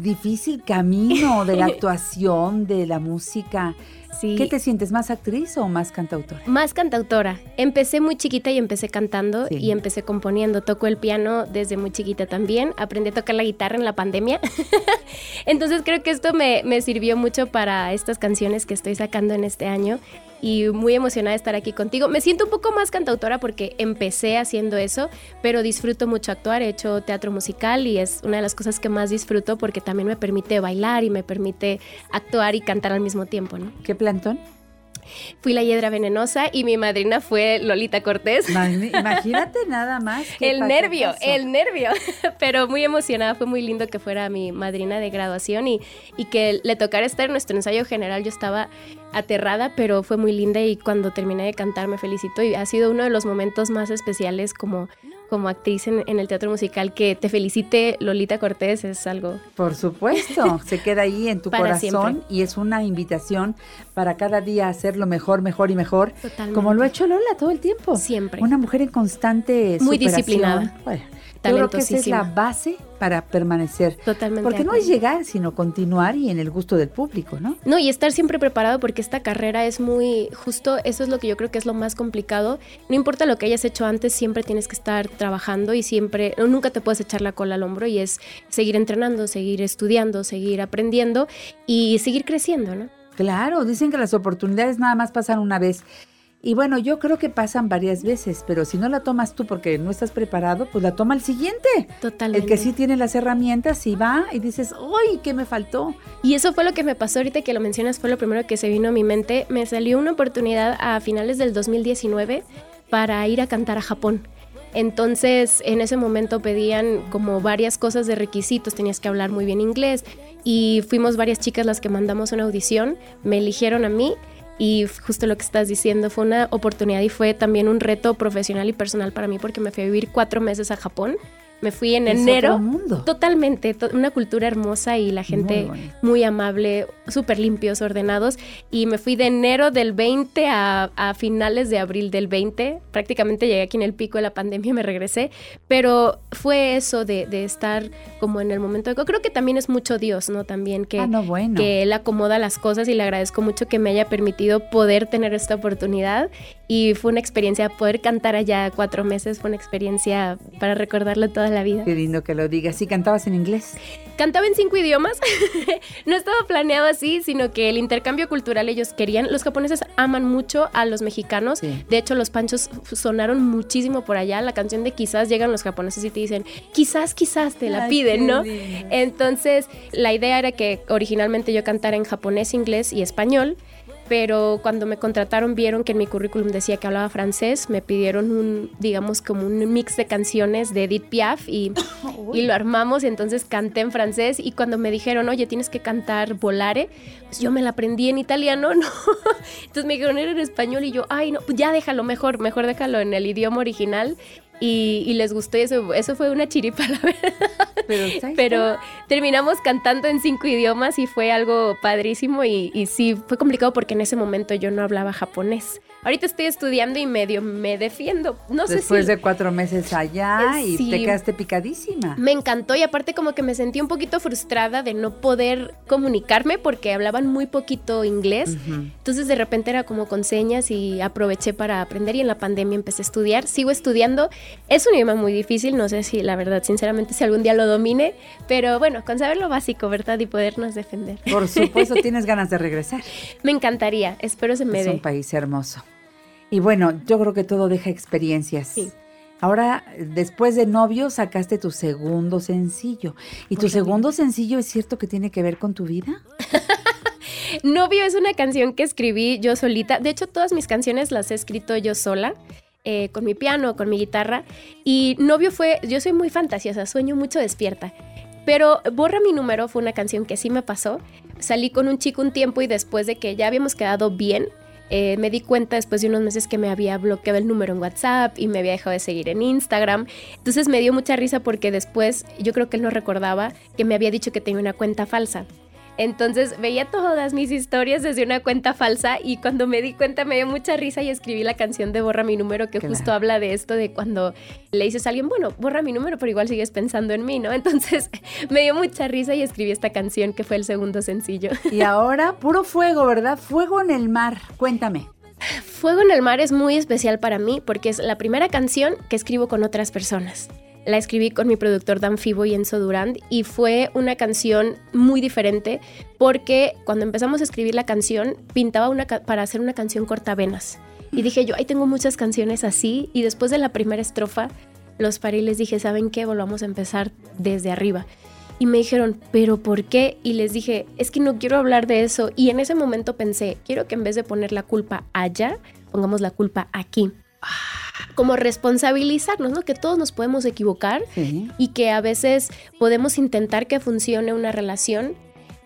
Speaker 1: difícil camino de la actuación, de la música.
Speaker 4: Sí.
Speaker 1: ¿Qué te sientes, más actriz o más cantautora?
Speaker 4: Más cantautora. Empecé muy chiquita y empecé cantando
Speaker 1: Sí.
Speaker 4: y empecé componiendo. Toco el piano desde muy chiquita también. Aprendí a tocar la guitarra en la pandemia. Entonces creo que esto me, me sirvió mucho para estas canciones que estoy sacando en este año. Y muy emocionada de estar aquí contigo. Me siento un poco más cantautora porque empecé haciendo eso, pero disfruto mucho actuar. He hecho teatro musical y es una de las cosas que más disfruto porque también me permite bailar y me permite actuar y cantar al mismo tiempo.
Speaker 1: ¿Qué plantón?
Speaker 4: Fui la hiedra venenosa y mi madrina fue Lolita Cortés.
Speaker 1: Imagínate nada más.
Speaker 4: El nervio, el nervio. Pero muy emocionada, fue muy lindo que fuera mi madrina de graduación y, y que le tocara estar en nuestro ensayo general. Yo estaba aterrada, pero fue muy linda y cuando terminé de cantar me felicito y ha sido uno de los momentos más especiales como, como actriz en, en el teatro musical. Que te felicite Lolita Cortés es algo
Speaker 1: Por supuesto, se queda ahí en tu corazón
Speaker 4: siempre.
Speaker 1: y es una invitación para cada día hacerlo mejor, mejor y mejor,
Speaker 4: Totalmente.
Speaker 1: como lo ha hecho Lola todo el tiempo.
Speaker 4: Siempre.
Speaker 1: Una mujer en constante
Speaker 4: Muy
Speaker 1: superación.
Speaker 4: disciplinada.
Speaker 1: Bueno, yo creo que esa es la base para permanecer.
Speaker 4: Totalmente
Speaker 1: Porque no es llegar, sino continuar y en el gusto del público, ¿no?
Speaker 4: No, y estar siempre preparado porque esta carrera es muy justo, eso es lo que yo creo que es lo más complicado. No importa lo que hayas hecho antes, siempre tienes que estar trabajando y siempre, nunca te puedes echar la cola al hombro y es seguir entrenando, seguir estudiando, seguir aprendiendo y seguir creciendo, ¿no?
Speaker 1: Claro, dicen que las oportunidades nada más pasan una vez. Y bueno, yo creo que pasan varias veces, pero si no la tomas tú porque no estás preparado, pues la toma el siguiente.
Speaker 4: Totalmente.
Speaker 1: El que sí tiene las herramientas y va y dices, ¡ay, qué me faltó!
Speaker 4: Y eso fue lo que me pasó ahorita que lo mencionas, fue lo primero que se vino a mi mente. Me salió una oportunidad a finales del 2019 para ir a cantar a Japón. Entonces, en ese momento pedían como varias cosas de requisitos, tenías que hablar muy bien inglés y fuimos varias chicas las que mandamos una audición, me eligieron a mí y justo lo que estás diciendo fue una oportunidad y fue también un reto profesional y personal para mí porque me fui a vivir cuatro meses a Japón. Me fui en
Speaker 1: Es
Speaker 4: enero.
Speaker 1: otro mundo.
Speaker 4: Totalmente, to- una cultura hermosa y la gente
Speaker 1: bonito.
Speaker 4: muy, amable, súper limpios, ordenados. Y me fui de enero del 20 a, a finales de abril del 20. Prácticamente llegué aquí en el pico de la pandemia y me regresé. Pero fue eso de, de estar como en el momento de... Creo que también es mucho Dios, ¿no? También que,
Speaker 1: Ah, no, bueno.
Speaker 4: que Él acomoda las cosas y le agradezco mucho que me haya permitido poder tener esta oportunidad. Y fue una experiencia, poder cantar allá cuatro meses fue una experiencia para recordarlo toda la vida.
Speaker 1: Qué lindo que lo digas. ¿Sí cantabas en inglés?
Speaker 4: Cantaba en cinco idiomas. no estaba planeado así, sino que el intercambio cultural ellos querían. Los japoneses aman mucho a los mexicanos.
Speaker 1: Sí.
Speaker 4: De hecho, los panchos sonaron muchísimo por allá. La canción de quizás llegan los japoneses y te dicen, quizás, quizás te la
Speaker 1: Ay,
Speaker 4: piden, ¿no?
Speaker 1: lindo.
Speaker 4: Entonces, la idea era que originalmente yo cantara en japonés, inglés y español. Pero cuando me contrataron vieron que en mi currículum decía que hablaba francés, me pidieron un, digamos, como un mix de canciones de Edith Piaf y, y lo armamos y entonces canté en francés y cuando me dijeron, oye, tienes que cantar Volare, pues yo me la aprendí en italiano, ¿no? Entonces me dijeron, era en español y yo, ay, no, pues ya déjalo mejor, mejor déjalo en el idioma original y, y les gustó y eso, eso fue una chiripa, la verdad.
Speaker 1: Pero, ¿sabes
Speaker 4: Pero terminamos cantando en cinco idiomas y fue algo padrísimo y, y sí, fue complicado porque en ese momento yo no hablaba japonés. Ahorita estoy estudiando y medio me defiendo. No sé
Speaker 1: Después
Speaker 4: si...
Speaker 1: de cuatro meses allá
Speaker 4: Eh,
Speaker 1: y
Speaker 4: sí.
Speaker 1: te quedaste picadísima.
Speaker 4: Me encantó y aparte como que me sentí un poquito frustrada de no poder comunicarme porque hablaban muy poquito inglés. Entonces de repente era como con señas y aproveché para aprender y en la pandemia empecé a estudiar. Sigo estudiando. Es un idioma muy difícil, no sé si la verdad, sinceramente, si algún día lo domine, pero bueno, con saber lo básico, ¿verdad? Y podernos defender.
Speaker 1: Por supuesto, tienes ganas de regresar.
Speaker 4: Me encantaría, espero se me
Speaker 1: Es
Speaker 4: dé.
Speaker 1: un país hermoso. Y bueno, yo creo que todo deja experiencias.
Speaker 4: Sí.
Speaker 1: Ahora, después de novio, sacaste tu segundo sencillo. ¿Y tu segundo sencillo es cierto que tiene que ver con tu vida?
Speaker 4: Novio es una canción que escribí yo solita. De hecho, todas mis canciones las he escrito yo sola. eh, con mi piano, con mi guitarra. Y Novio fue, yo soy muy fantasiosa, sueño mucho despierta. Pero Borra mi número fue una canción que sí me pasó. Salí con un chico un tiempo y después de que ya habíamos quedado bien, eh, me di cuenta después de unos meses que me había bloqueado el número en WhatsApp y me había dejado de seguir en Instagram. Entonces me dio mucha risa porque después yo creo que él no recordaba que me había dicho que tenía una cuenta falsa. Entonces veía todas mis historias desde una cuenta falsa y cuando me di cuenta me dio mucha risa y escribí la canción de Borra mi número que
Speaker 1: Claro.
Speaker 4: justo habla de esto de cuando le dices a alguien, bueno, borra mi número, pero igual sigues pensando en mí, ¿no? Entonces me dio mucha risa y escribí esta canción que fue el segundo sencillo.
Speaker 1: Y ahora, puro fuego, ¿verdad? Fuego en el mar. Cuéntame.
Speaker 4: Fuego en el mar es muy especial para mí porque es la primera canción que escribo con otras personas. La escribí con mi productor Dan Fibo y Enzo Durand y fue una canción muy diferente porque cuando empezamos a escribir la canción pintaba una para hacer una canción cortavenas. Y dije yo, ahí tengo muchas canciones así y después de la primera estrofa los paré y les dije, ¿saben qué? Volvamos a empezar desde arriba. Y me dijeron, ¿pero por qué? Y les dije, es que no quiero hablar de eso. Y en ese momento pensé, quiero que en vez de poner la culpa allá, pongamos la culpa aquí. Como responsabilizarnos, ¿no? Que todos nos podemos equivocar
Speaker 1: Sí.
Speaker 4: y que a veces podemos intentar que funcione una relación,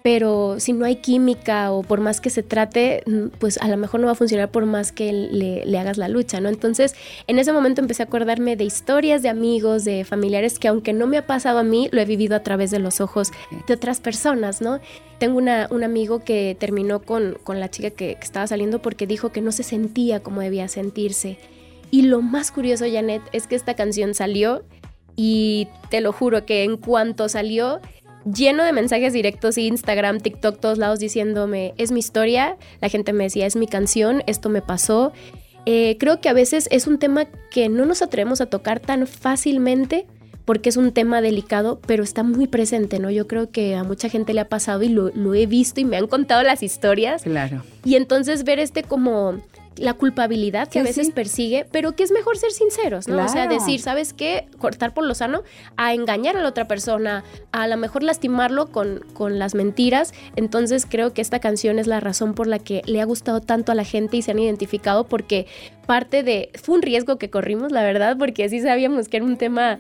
Speaker 4: pero si no hay química o por más que se trate, mm, pues a lo mejor no va a funcionar por más que le, le hagas la lucha, ¿no? Entonces, en ese momento empecé a acordarme de historias de amigos, de familiares que aunque no me ha pasado a mí, lo he vivido a través de los ojos de otras personas, ¿no? Tengo una- un amigo que terminó con, con la chica que, que estaba saliendo porque dijo que no se sentía como debía sentirse. Y lo más curioso, Janet, es que esta canción salió y te lo juro que en cuanto salió, lleno de mensajes directos, Instagram, TikTok, todos lados diciéndome, es mi historia, la gente me decía, es mi canción, esto me pasó. Eh, creo que a veces es un tema que no nos atrevemos a tocar tan fácilmente porque es un tema delicado, pero está muy presente, ¿no? Yo creo que a mucha gente le ha pasado y lo, lo he visto y me han contado las historias.
Speaker 1: Claro.
Speaker 4: Y entonces ver este como la culpabilidad que
Speaker 1: Sí,
Speaker 4: a veces
Speaker 1: sí.
Speaker 4: persigue, pero que es mejor ser sinceros, ¿no? O sea, decir, ¿sabes qué? Cortar por lo sano, a engañar a la otra persona, a lo mejor lastimarlo con, con las mentiras. Entonces creo que esta canción es la razón por la que le ha gustado tanto a la gente y se han identificado porque parte de... Fue un riesgo que corrimos, la verdad, porque sí sabíamos que era un tema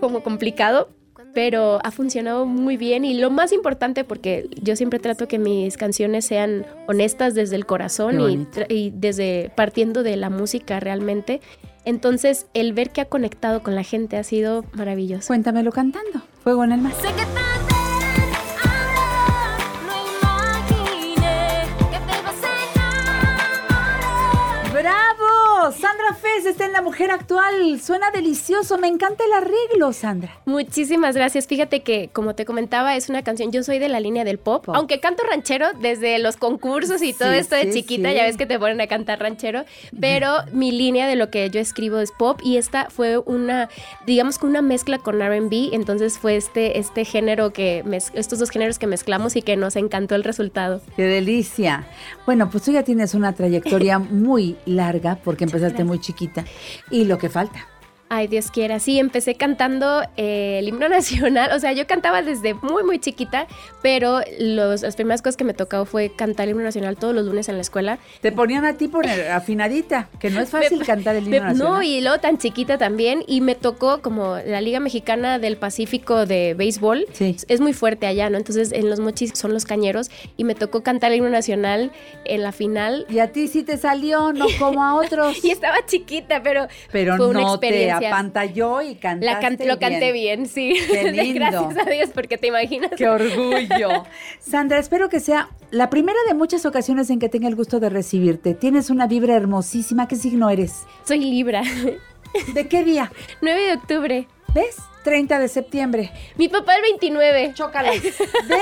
Speaker 4: como complicado, pero ha funcionado muy bien y lo más importante porque yo siempre trato que mis canciones sean honestas desde el corazón y, desde partiendo de la música realmente. Entonces, el ver que ha conectado con la gente ha sido maravilloso.
Speaker 1: Cuéntamelo cantando. Fuego en el mar.
Speaker 5: Sé que tarde ahora no imaginé que te ibas a enamorar.
Speaker 1: ¡Bravo! Sandra Fez está en La Mujer Actual. Suena delicioso. Me encanta el arreglo, Sandra.
Speaker 4: Muchísimas gracias. Fíjate que, como te comentaba, es una canción. Yo soy de la línea del pop,
Speaker 1: Pop.
Speaker 4: aunque canto ranchero desde los concursos y todo
Speaker 1: Sí,
Speaker 4: esto de
Speaker 1: sí,
Speaker 4: chiquita.
Speaker 1: sí.
Speaker 4: Ya ves que te ponen a cantar ranchero. Pero mi línea de lo que yo escribo es pop y esta fue una, digamos que una mezcla con RB. Entonces fue este, este género que, mez- estos dos géneros que mezclamos y que nos encantó el resultado.
Speaker 1: ¡Qué delicia! Bueno, pues tú ya tienes una trayectoria muy larga porque empezaste muy chiquita. Y lo que falta.
Speaker 4: Ay, Dios quiera. Sí, empecé cantando eh, el himno nacional. O sea, yo cantaba desde muy, muy chiquita, pero los, las primeras cosas que me tocó fue cantar el himno nacional todos los lunes en la escuela.
Speaker 1: Te ponían a ti por afinadita, que no es fácil
Speaker 4: Me-
Speaker 1: cantar el himno
Speaker 4: me-
Speaker 1: nacional.
Speaker 4: no, y luego tan chiquita también. Y me tocó como la Liga Mexicana del Pacífico de Béisbol.
Speaker 1: Sí.
Speaker 4: Es muy fuerte allá, ¿no? Entonces, en los mochis son los cañeros. Y me tocó cantar el himno nacional en la final.
Speaker 1: Y a ti sí te salió, no como a otros.
Speaker 4: Y estaba chiquita, pero,
Speaker 1: Pero
Speaker 4: fue una
Speaker 1: no te
Speaker 4: experiencia.
Speaker 1: apantalló y cantaste
Speaker 4: La can- lo canté
Speaker 1: bien.
Speaker 4: bien, sí.
Speaker 1: Qué lindo.
Speaker 4: Gracias a Dios, porque te imaginas.
Speaker 1: ¡Qué orgullo! Sandra, espero que sea la primera de muchas ocasiones en que tenga el gusto de recibirte. Tienes una vibra hermosísima. ¿Qué signo eres?
Speaker 4: Soy Libra.
Speaker 1: ¿De qué día?
Speaker 4: 9 de octubre.
Speaker 1: ¿Ves? 30 de septiembre.
Speaker 4: Mi papá el 29.
Speaker 1: Chócalas. ¿Ves?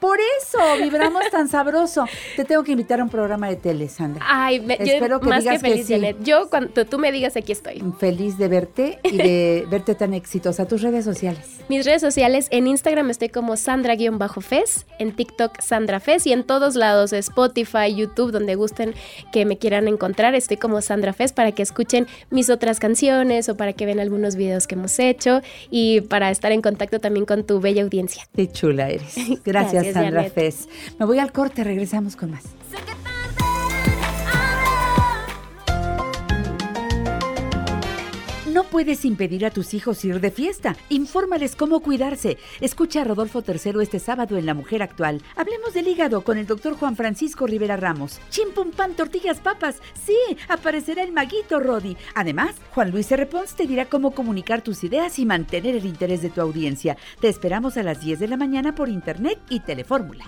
Speaker 1: Por eso vibramos tan sabroso. Te tengo que invitar a un programa de tele, Sandra.
Speaker 4: Ay, me- yo
Speaker 1: Espero que
Speaker 4: más que
Speaker 1: digas que
Speaker 4: feliz,
Speaker 1: sí.
Speaker 4: Janet. Yo, cuando tú me digas, aquí estoy.
Speaker 1: Feliz de verte y de verte tan exitosa. Tus redes sociales.
Speaker 4: Mis redes sociales, en Instagram estoy como Sandra-Fes, en TikTok Sandra Fes y en todos lados, Spotify, YouTube, donde gusten que me quieran encontrar, estoy como Sandra Fes para que escuchen mis otras canciones o para que vean algunos videos que hemos hecho y para estar en contacto también con tu bella audiencia.
Speaker 1: Qué chula eres. Gracias,
Speaker 4: Gracias,
Speaker 1: Sandra. Fez. Me voy al corte, regresamos con más. No puedes impedir a tus hijos ir de fiesta. Infórmales cómo cuidarse. Escucha a Rodolfo III este sábado en La Mujer Actual. Hablemos del hígado con el doctor Juan Francisco Rivera Ramos. Chimpum pan, tortillas, papas. Sí, aparecerá el maguito Rodi. Además, Juan Luis R. Pons te dirá cómo comunicar tus ideas y mantener el interés de tu audiencia. Te esperamos a las 10 de la mañana por internet y Telefórmula.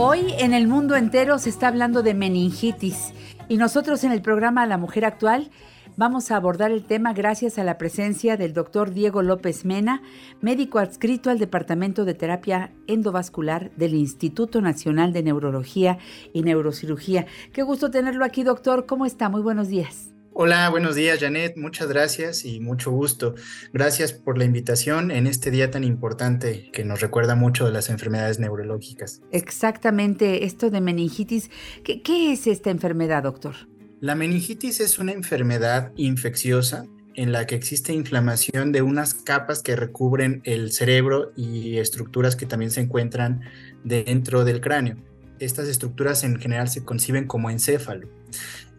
Speaker 1: Hoy en el mundo entero se está hablando de meningitis y nosotros en el programa La Mujer Actual vamos a abordar el tema gracias a la presencia del doctor Diego López Mena, médico adscrito al Departamento de Terapia Endovascular del Instituto Nacional de Neurología y Neurocirugía. Qué gusto tenerlo aquí, doctor. ¿Cómo está? Muy buenos días.
Speaker 6: Hola, buenos días, Janet. Muchas gracias y mucho gusto. Gracias por la invitación en este día tan importante que nos recuerda mucho de las enfermedades neurológicas.
Speaker 1: Exactamente, esto de meningitis. ¿Qué, qué es esta enfermedad, doctor?
Speaker 6: La meningitis es una enfermedad infecciosa en la que existe inflamación de unas capas que recubren el cerebro y estructuras que también se encuentran dentro del cráneo. Estas estructuras en general se conciben como encéfalo.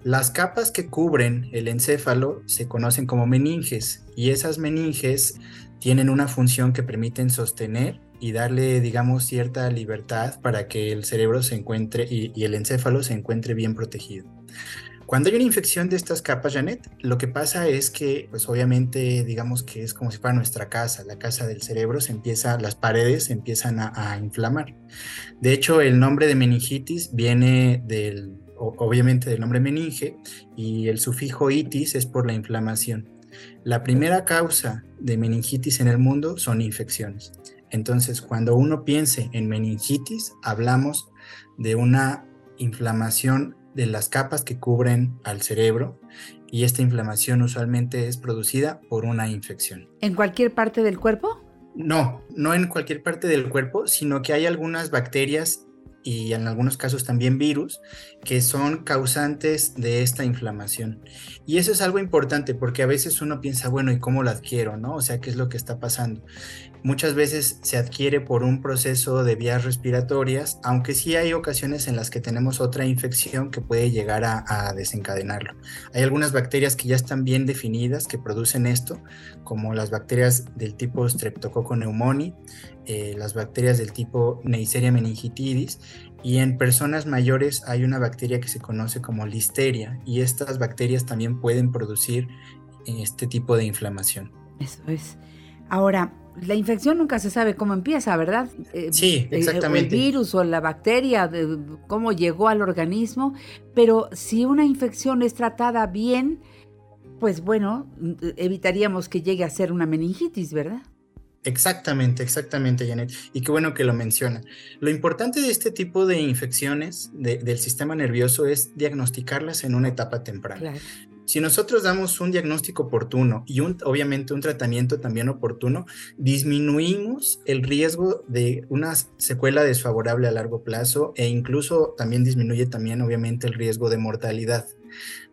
Speaker 6: Las capas que cubren el encéfalo se conocen como meninges y esas meninges tienen una función que permiten sostener y darle, digamos, cierta libertad para que el cerebro se encuentre y, el encéfalo se encuentre bien protegido. Cuando hay una infección de estas capas, Janet, lo que pasa es que, pues obviamente, digamos que es como si fuera nuestra casa, la casa del cerebro, se empieza, las paredes se empiezan a, inflamar. De hecho, el nombre de meningitis viene del, obviamente del nombre meninge y el sufijo itis es por la inflamación. La primera causa de meningitis en el mundo son infecciones. Entonces, cuando uno piense en meningitis, hablamos de una inflamación de las capas que cubren al cerebro y esta inflamación usualmente es producida por una infección.
Speaker 1: ¿En cualquier parte del cuerpo?
Speaker 6: No, no en cualquier parte del cuerpo, sino que hay algunas bacterias y en algunos casos también virus que son causantes de esta inflamación. Y eso es algo importante porque a veces uno piensa, bueno, ¿y cómo lo adquiero? ¿No? O sea, ¿qué es lo que está pasando? Muchas veces se adquiere por un proceso de vías respiratorias, aunque sí hay ocasiones en las que tenemos otra infección que puede llegar a, desencadenarlo. Hay algunas bacterias que ya están bien definidas que producen esto, como las bacterias del tipo Streptococcus pneumoniae, eh, las bacterias del tipo Neisseria meningitidis y en personas mayores hay una bacteria que se conoce como listeria y estas bacterias también pueden producir este tipo de inflamación.
Speaker 1: Eso es. Ahora, la infección nunca se sabe cómo empieza, ¿verdad? Eh,
Speaker 6: Sí,
Speaker 1: eh,
Speaker 6: exactamente.
Speaker 1: El virus o la bacteria, de cómo llegó al organismo, pero si una infección es tratada bien, pues bueno, evitaríamos que llegue a ser una meningitis, ¿verdad?
Speaker 6: Exactamente, exactamente, Janet. Y qué bueno que lo menciona. Lo importante de este tipo de infecciones de- del sistema nervioso es diagnosticarlas en una etapa temprana.
Speaker 1: Claro.
Speaker 6: Si nosotros damos un diagnóstico oportuno y un, obviamente un tratamiento también oportuno, disminuimos el riesgo de una secuela desfavorable a largo plazo e incluso también disminuye también obviamente el riesgo de mortalidad.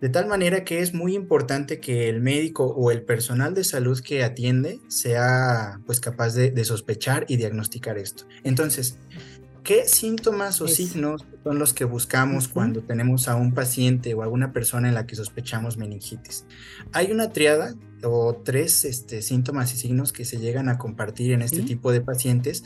Speaker 6: De tal manera que es muy importante que el médico o el personal de salud que atiende sea pues capaz de, de sospechar y diagnosticar esto. Entonces, ¿qué síntomas o signos son los que buscamos cuando tenemos a un paciente o alguna persona en la que sospechamos meningitis? Hay una triada o tres este, síntomas y signos que se llegan a compartir en este
Speaker 1: Sí.
Speaker 6: tipo de pacientes,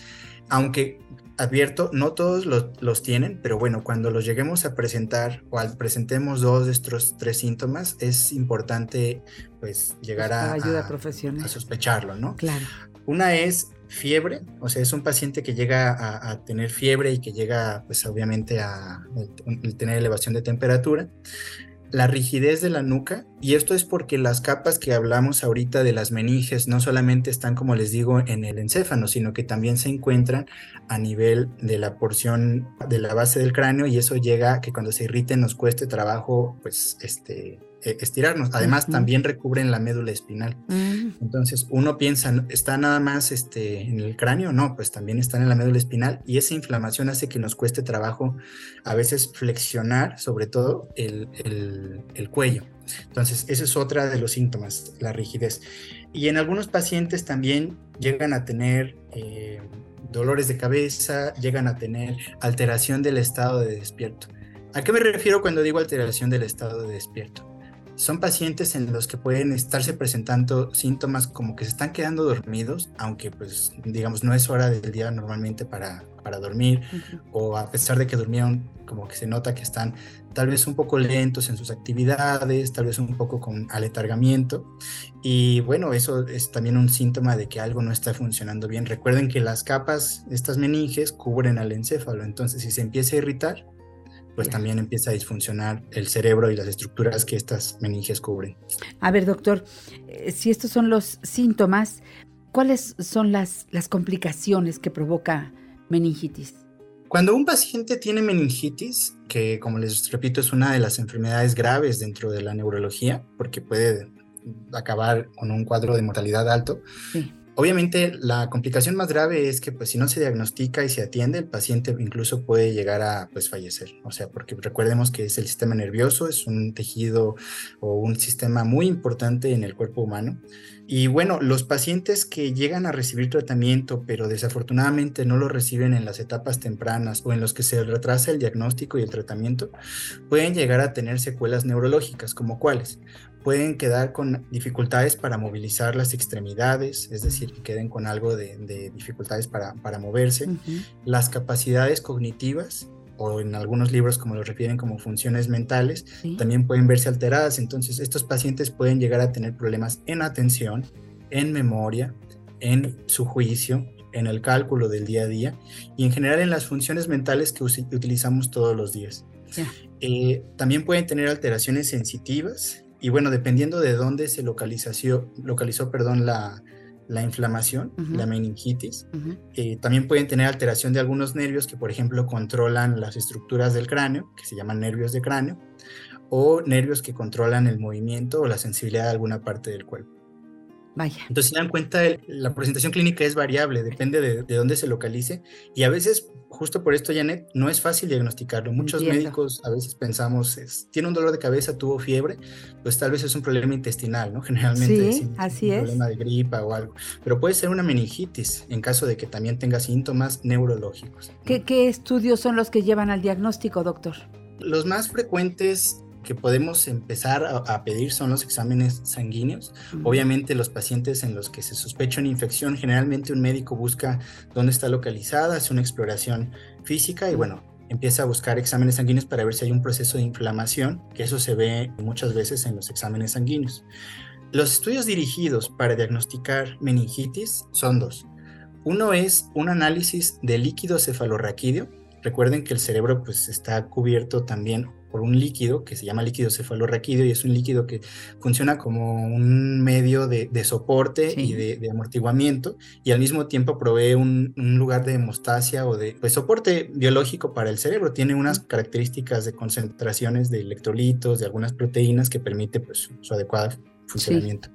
Speaker 6: aunque advierto, no todos los, los tienen, pero bueno, cuando los lleguemos a presentar o al presentemos dos de estos tres síntomas, es importante pues llegar a,
Speaker 1: ayuda
Speaker 6: a- a sospecharlo, ¿no?
Speaker 1: Claro.
Speaker 6: Una es fiebre, o sea, es un paciente que llega a, tener fiebre y que llega, pues obviamente, a, tener elevación de temperatura. La rigidez de la nuca, y esto es porque las capas que hablamos ahorita de las meninges no solamente están, como les digo, en el encéfalo, sino que también se encuentran a nivel de la porción de la base del cráneo y eso llega a que cuando se irriten nos cueste trabajo, pues, este, estirarnos. Además, también recubren la médula espinal.
Speaker 1: Mm,
Speaker 6: Entonces uno piensa, ¿está nada más este, en el cráneo? No, pues también están en la médula espinal y esa inflamación hace que nos cueste trabajo a veces flexionar, sobre todo el, el- el cuello. Entonces, esa es otra de los síntomas, la rigidez. Y en algunos pacientes también llegan a tener eh, dolores de cabeza, llegan a tener alteración del estado de despierto. ¿A qué me refiero cuando digo alteración del estado de despierto? Son pacientes en los que pueden estarse presentando síntomas como que se están quedando dormidos, aunque pues digamos no es hora del día normalmente para, para dormir, o a pesar de que durmieron, como que se nota que están tal vez un poco lentos en sus actividades, tal vez un poco con aletargamiento. Y bueno, eso es también un síntoma de que algo no está funcionando bien. Recuerden que las capas, estas meninges, cubren al encéfalo, entonces si se empieza a irritar, pues también empieza a disfuncionar el cerebro y las estructuras que estas meninges cubren.
Speaker 1: A ver, doctor, eh, si estos son los síntomas, ¿cuáles son las, las complicaciones que provoca meningitis?
Speaker 6: Cuando un paciente tiene meningitis, que como les repito es una de las enfermedades graves dentro de la neurología, porque puede acabar con un cuadro de mortalidad alto,
Speaker 1: Sí.
Speaker 6: Obviamente la complicación más grave es que pues si no se diagnostica y se atiende, el paciente incluso puede llegar a pues fallecer. O sea, porque recordemos que es el sistema nervioso, es un tejido o un sistema muy importante en el cuerpo humano. Y bueno, los pacientes que llegan a recibir tratamiento, pero desafortunadamente no lo reciben en las etapas tempranas o en los que se retrasa el diagnóstico y el tratamiento, pueden llegar a tener secuelas neurológicas, como cuáles pueden quedar con dificultades para movilizar las extremidades, es decir, que queden con algo de, de dificultades para, para moverse, las capacidades cognitivas o en algunos libros como lo refieren como funciones mentales,
Speaker 1: Sí.
Speaker 6: también pueden verse alteradas. Entonces, estos pacientes pueden llegar a tener problemas en atención, en memoria, en su juicio, en el cálculo del día a día y en general en las funciones mentales que utilizamos todos los días. Eh, también pueden tener alteraciones sensitivas y bueno, dependiendo de dónde se localizó, localizó perdón, la, la inflamación, la meningitis, eh, también pueden tener alteración de algunos nervios que, por ejemplo, controlan las estructuras del cráneo, que se llaman nervios de cráneo, o nervios que controlan el movimiento o la sensibilidad de alguna parte del cuerpo.
Speaker 1: Vaya.
Speaker 6: Entonces, se dan cuenta, la presentación clínica es variable, depende de, de dónde se localice, y a veces, justo por esto, Janet, no es fácil diagnosticarlo. Muchos
Speaker 1: Entiendo.
Speaker 6: médicos a veces pensamos, es- tiene un dolor de cabeza, tuvo fiebre, pues tal vez es un problema intestinal, ¿no? Generalmente
Speaker 1: Sí,
Speaker 6: decimos,
Speaker 1: así
Speaker 6: un
Speaker 1: es.
Speaker 6: problema de gripa o algo, pero puede ser una meningitis en caso de que también tenga síntomas neurológicos. ¿no?
Speaker 1: ¿Qué, qué estudios son los que llevan al diagnóstico, doctor?
Speaker 6: Los más frecuentes que podemos empezar a, a pedir son los exámenes sanguíneos. Obviamente los pacientes en los que se sospecha una infección, generalmente un médico busca dónde está localizada, hace una exploración física y bueno, empieza a buscar exámenes sanguíneos para ver si hay un proceso de inflamación, que eso se ve muchas veces en los exámenes sanguíneos. Los estudios dirigidos para diagnosticar meningitis son dos. Uno es un análisis de líquido cefalorraquídeo. Recuerden que el cerebro pues está cubierto también por un líquido que se llama líquido cefalorraquídeo y es un líquido que funciona como un medio de, de soporte
Speaker 1: Sí.
Speaker 6: y de, de amortiguamiento y al mismo tiempo provee un, un lugar de hemostasia o de pues, soporte biológico para el cerebro. Tiene unas características de concentraciones de electrolitos, de algunas proteínas que permite pues, su, su adecuado funcionamiento.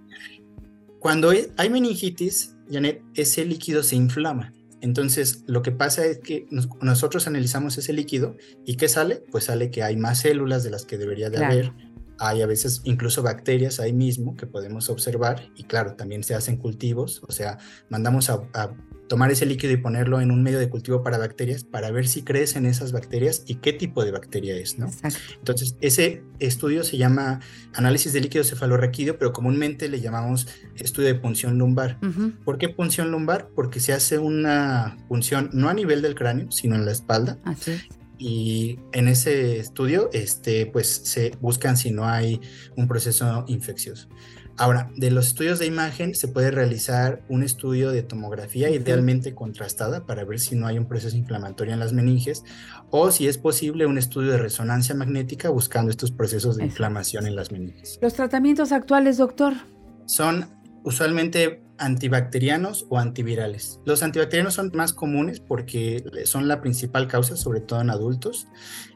Speaker 6: Cuando hay- hay meningitis, Janet, ese líquido se inflama. Entonces, lo que pasa es que nos- nosotros analizamos ese líquido y ¿qué sale? Pues sale que hay más células de las que debería de
Speaker 1: Claro.
Speaker 6: haber. Hay a veces incluso bacterias ahí mismo que podemos observar y claro, también se hacen cultivos, o sea, mandamos a, a tomar ese líquido y ponerlo en un medio de cultivo para bacterias para ver si crecen esas bacterias y qué tipo de bacteria es, ¿no?
Speaker 1: Exacto.
Speaker 6: Entonces, ese estudio se llama análisis de líquido cefalorraquídeo, pero comúnmente le llamamos estudio de punción lumbar. ¿Por qué punción lumbar? Porque se hace una punción no a nivel del cráneo, sino en la espalda.
Speaker 1: Así es.
Speaker 6: Y en ese estudio, este, pues se buscan si no hay un proceso infeccioso. Ahora, de los estudios de imagen se puede realizar un estudio de tomografía idealmente contrastada para ver si no hay un proceso inflamatorio en las meninges o si es posible un estudio de resonancia magnética buscando estos procesos de
Speaker 1: Eso.
Speaker 6: inflamación en las meninges.
Speaker 1: Los tratamientos actuales, doctor.
Speaker 6: Son usualmente antibacterianos o antivirales. Los antibacterianos son más comunes porque son la principal causa, sobre todo en adultos.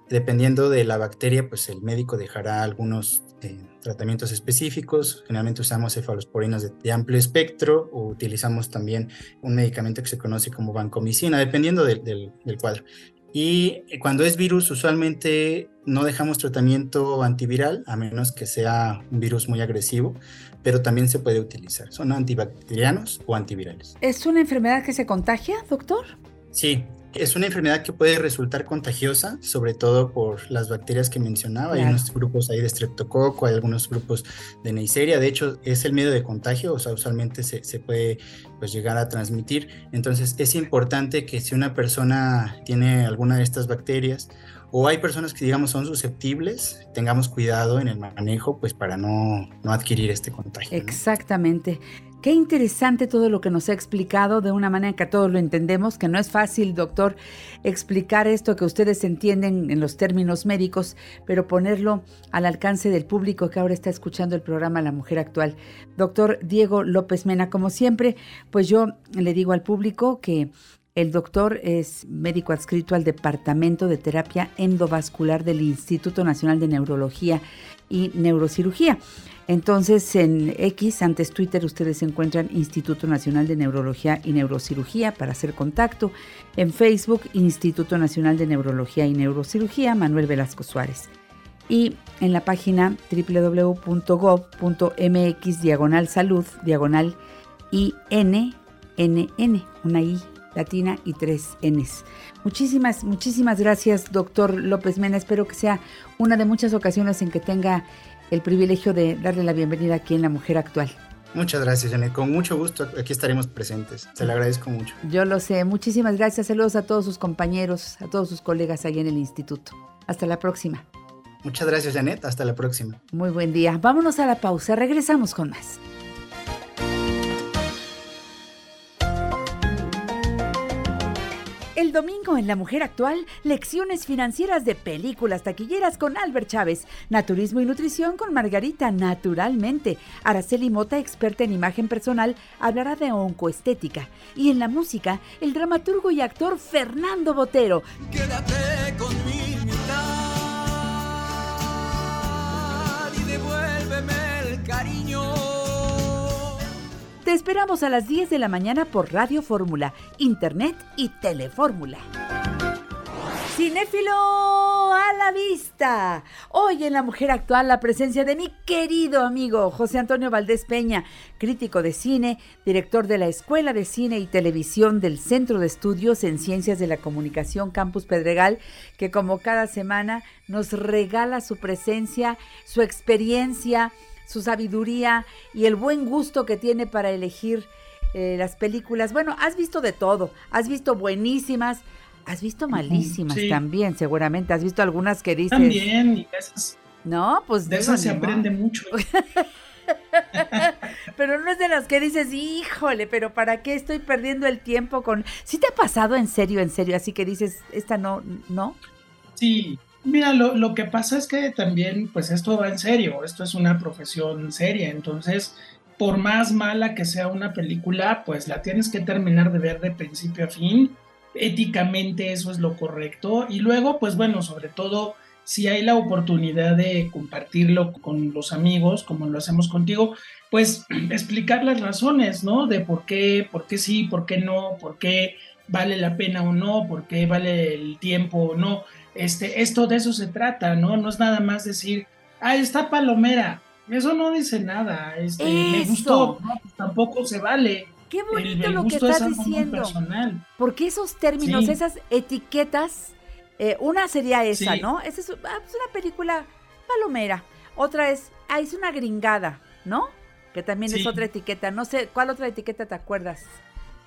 Speaker 6: Dependiendo de la bacteria, pues el médico dejará algunos eh, tratamientos específicos. Generalmente usamos cefalosporinas de, de amplio espectro o utilizamos también un medicamento que se conoce como vancomicina, dependiendo del- del- del cuadro. Y cuando es virus, usualmente no dejamos tratamiento antiviral, a menos que sea un virus muy agresivo, pero también se puede utilizar. Son antibacterianos o antivirales.
Speaker 1: ¿Es una enfermedad que se contagia, doctor?
Speaker 6: Sí, es una enfermedad que puede resultar contagiosa, sobre todo por las bacterias que mencionaba. Hay
Speaker 1: Claro.
Speaker 6: unos grupos ahí de streptococo, hay algunos grupos de Neisseria. De hecho, es el medio de contagio, o sea, usualmente se, se puede pues, llegar a transmitir. Entonces, es importante que si una persona tiene alguna de estas bacterias o hay personas que, digamos, son susceptibles, tengamos cuidado en el manejo, pues para no, no adquirir este contagio. ¿no?
Speaker 1: Qué interesante todo lo que nos ha explicado de una manera que todos lo entendemos, que no es fácil, doctor, explicar esto que ustedes entienden en los términos médicos, pero ponerlo al alcance del público que ahora está escuchando el programa La Mujer Actual. Doctor Diego López Mena, como siempre, pues yo le digo al público que El doctor es médico adscrito al Departamento de Terapia Endovascular del Instituto Nacional de Neurología y Neurocirugía. Entonces, en X, antes Twitter, ustedes encuentran Instituto Nacional de Neurología y Neurocirugía para hacer contacto. En Facebook, Instituto Nacional de Neurología y Neurocirugía, Manuel Velasco Suárez. Y en la página www.gov.mx, diagonal salud, diagonal INNN, una I latina y tres Ns. Muchísimas, muchísimas gracias, doctor López Mena. Espero que sea una de muchas ocasiones en que tenga el privilegio de darle la bienvenida aquí en La Mujer Actual.
Speaker 6: Muchas gracias, Janet. Con mucho gusto aquí estaremos presentes. Se le agradezco mucho.
Speaker 1: Yo lo sé. Muchísimas gracias. Saludos a todos sus compañeros, a todos sus colegas ahí en el instituto. Hasta la próxima.
Speaker 6: Muchas gracias, Janet. Hasta la próxima.
Speaker 1: Muy buen día. Vámonos a la pausa. Regresamos con más. El domingo en La Mujer Actual, lecciones financieras de películas taquilleras con Albert Chávez, naturismo y nutrición con Margarita Naturalmente. Araceli Mota, experta en imagen personal, hablará de oncoestética. Y en la música, el dramaturgo y actor Fernando Botero.
Speaker 7: Quédate con mi mitad y devuélveme el cariño.
Speaker 1: Te esperamos a las 10 de la mañana por Radio Fórmula, Internet y Telefórmula. Cinéfilo a la vista. Hoy en La Mujer Actual la presencia de mi querido amigo José Antonio Valdés Peña, crítico de cine, director de la Escuela de Cine y Televisión del Centro de Estudios en Ciencias de la Comunicación Campus Pedregal, que como cada semana nos regala su presencia, su experiencia, su sabiduría y el buen gusto que tiene para elegir eh, las películas. Bueno, has visto de todo, has visto buenísimas, has visto malísimas
Speaker 8: sí.
Speaker 1: también, seguramente. Has visto algunas que dices.
Speaker 8: También, y esas,
Speaker 1: No, pues
Speaker 8: de esas se aprende mucho.
Speaker 1: Pero no es de las que dices, híjole, pero ¿para qué estoy perdiendo el tiempo con... ¿Sí te ha pasado en serio, en serio? Así que dices, esta no, no.
Speaker 8: Sí, mira, lo, lo que pasa es que también, pues esto va en serio, esto es una profesión seria, entonces, por más mala que sea una película, pues la tienes que terminar de ver de principio a fin, éticamente eso es lo correcto, y luego, pues bueno, sobre todo, si hay la oportunidad de compartirlo con los amigos, como lo hacemos contigo, pues explicar las razones, ¿no? De por qué, por qué sí, por qué no, por qué vale la pena o no, por qué vale el tiempo o no. Este, esto de eso se trata, ¿no? No es nada más decir, ah, está palomera. Eso no dice nada. Este, me gustó, ¿no? Pues tampoco se vale.
Speaker 1: Qué bonito
Speaker 8: el
Speaker 1: lo que
Speaker 8: es
Speaker 1: estás diciendo. Porque esos términos,
Speaker 8: Sí.
Speaker 1: esas etiquetas, eh, una sería esa,
Speaker 8: Sí.
Speaker 1: ¿no? Esa es, ah, es una película palomera. Otra es, ah, es una gringada, ¿no? Que también es otra etiqueta. No sé, ¿cuál otra etiqueta te acuerdas?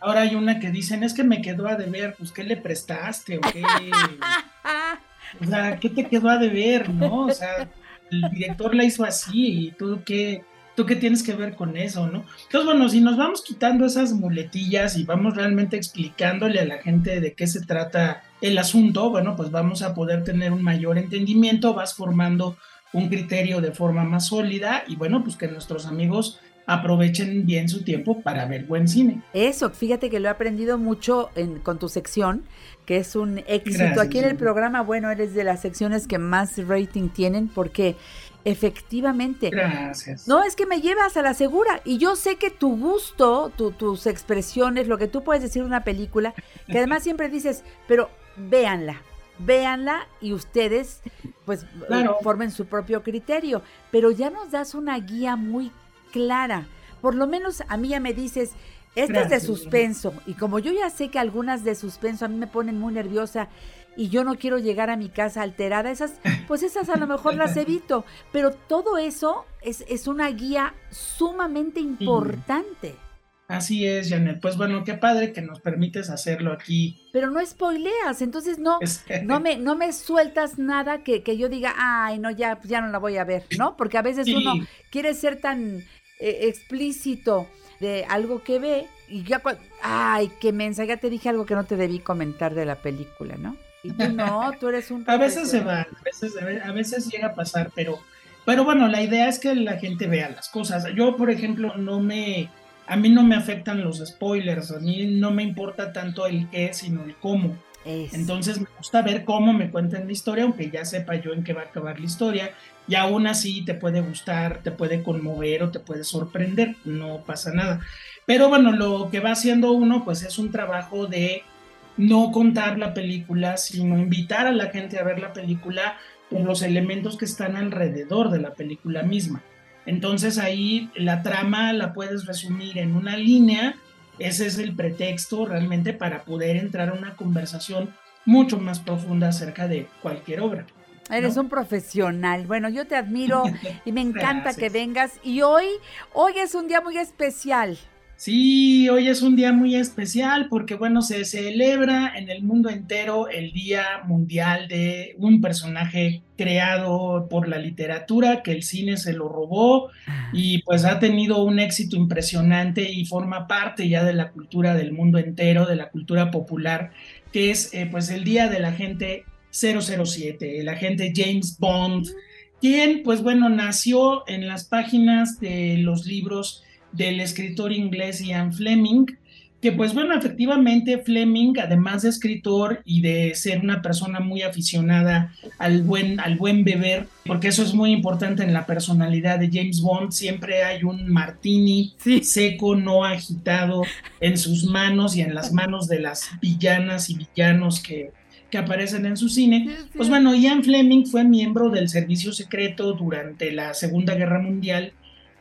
Speaker 8: Ahora hay una que dicen, es que me quedó a deber, pues ¿qué le prestaste o qué? o sea, ¿qué te quedó a deber, no? O sea, el director la hizo así y tú qué, tú qué tienes que ver con eso, ¿no? Entonces, bueno, si nos vamos quitando esas muletillas y vamos realmente explicándole a la gente de qué se trata el asunto, bueno, pues vamos a poder tener un mayor entendimiento, vas formando un criterio de forma más sólida y bueno, pues que nuestros amigos aprovechen bien su tiempo para ver buen cine.
Speaker 1: Eso, fíjate que lo he aprendido mucho en- con tu sección, que es un éxito.
Speaker 8: Gracias,
Speaker 1: Aquí en el programa, bueno, eres de las secciones que más rating tienen porque efectivamente...
Speaker 8: Gracias.
Speaker 1: No, es que me llevas a la segura. Y yo sé que tu gusto, tu- tus expresiones, lo que tú puedes decir de una película, que además siempre dices, pero véanla, véanla y ustedes pues
Speaker 8: Claro.
Speaker 1: formen su propio criterio. Pero ya nos das una guía muy clara. Por lo menos a mí ya me dices, esta es de suspenso. Y como yo ya sé que algunas de suspenso a mí me ponen muy nerviosa y yo no quiero llegar a mi casa alterada, esas, pues esas a lo mejor las evito. Pero todo eso es, es una guía sumamente importante.
Speaker 8: Así es, Janet. Pues bueno, qué padre que nos permites hacerlo aquí.
Speaker 1: Pero no spoileas, entonces no, no me, no me sueltas nada que, que yo diga, ay, no, ya, ya no la voy a ver, ¿no? Porque a veces
Speaker 8: Sí.
Speaker 1: uno quiere ser tan eh, explícito de algo que ve y ya, ay, qué mensa, ya te dije algo que no te debí comentar de la película, ¿no? Y tú no, tú eres un...
Speaker 8: A veces se va, a veces, a ve- a veces llega a pasar, pero, pero bueno, la idea es que la gente vea las cosas. Yo, por ejemplo, no me a mí no me afectan los spoilers, a mí no me importa tanto el qué, sino el cómo. Entonces me gusta ver cómo me cuentan la historia, aunque ya sepa yo en qué va a acabar la historia, y aún así te puede gustar, te puede conmover o te puede sorprender, no pasa nada. Pero bueno, lo que va haciendo uno pues es un trabajo de no contar la película, sino invitar a la gente a ver la película por los elementos que están alrededor de la película misma. Entonces ahí la trama la puedes resumir en una línea, ese es el pretexto realmente para poder entrar a una conversación mucho más profunda acerca de cualquier obra.
Speaker 1: Eres un profesional. Bueno, yo te admiro y me encanta que vengas. Y hoy, hoy es un día muy especial.
Speaker 8: Sí, hoy es un día muy especial porque, bueno, se celebra en el mundo entero el Día Mundial de un personaje creado por la literatura, que el cine se lo robó y pues ha tenido un éxito impresionante y forma parte ya de la cultura del mundo entero, de la cultura popular, que es eh, pues el Día de la Gente 007, el agente James Bond, quien pues bueno, nació en las páginas de los libros del escritor inglés Ian Fleming, que pues bueno, efectivamente Fleming, además de escritor y de ser una persona muy aficionada al buen, al buen beber, porque eso es muy importante en la personalidad de James Bond, siempre hay un martini seco, no agitado en sus manos y en las manos de las villanas y villanos que, que aparecen en su cine. Pues bueno, Ian Fleming fue miembro del servicio secreto durante la Segunda Guerra Mundial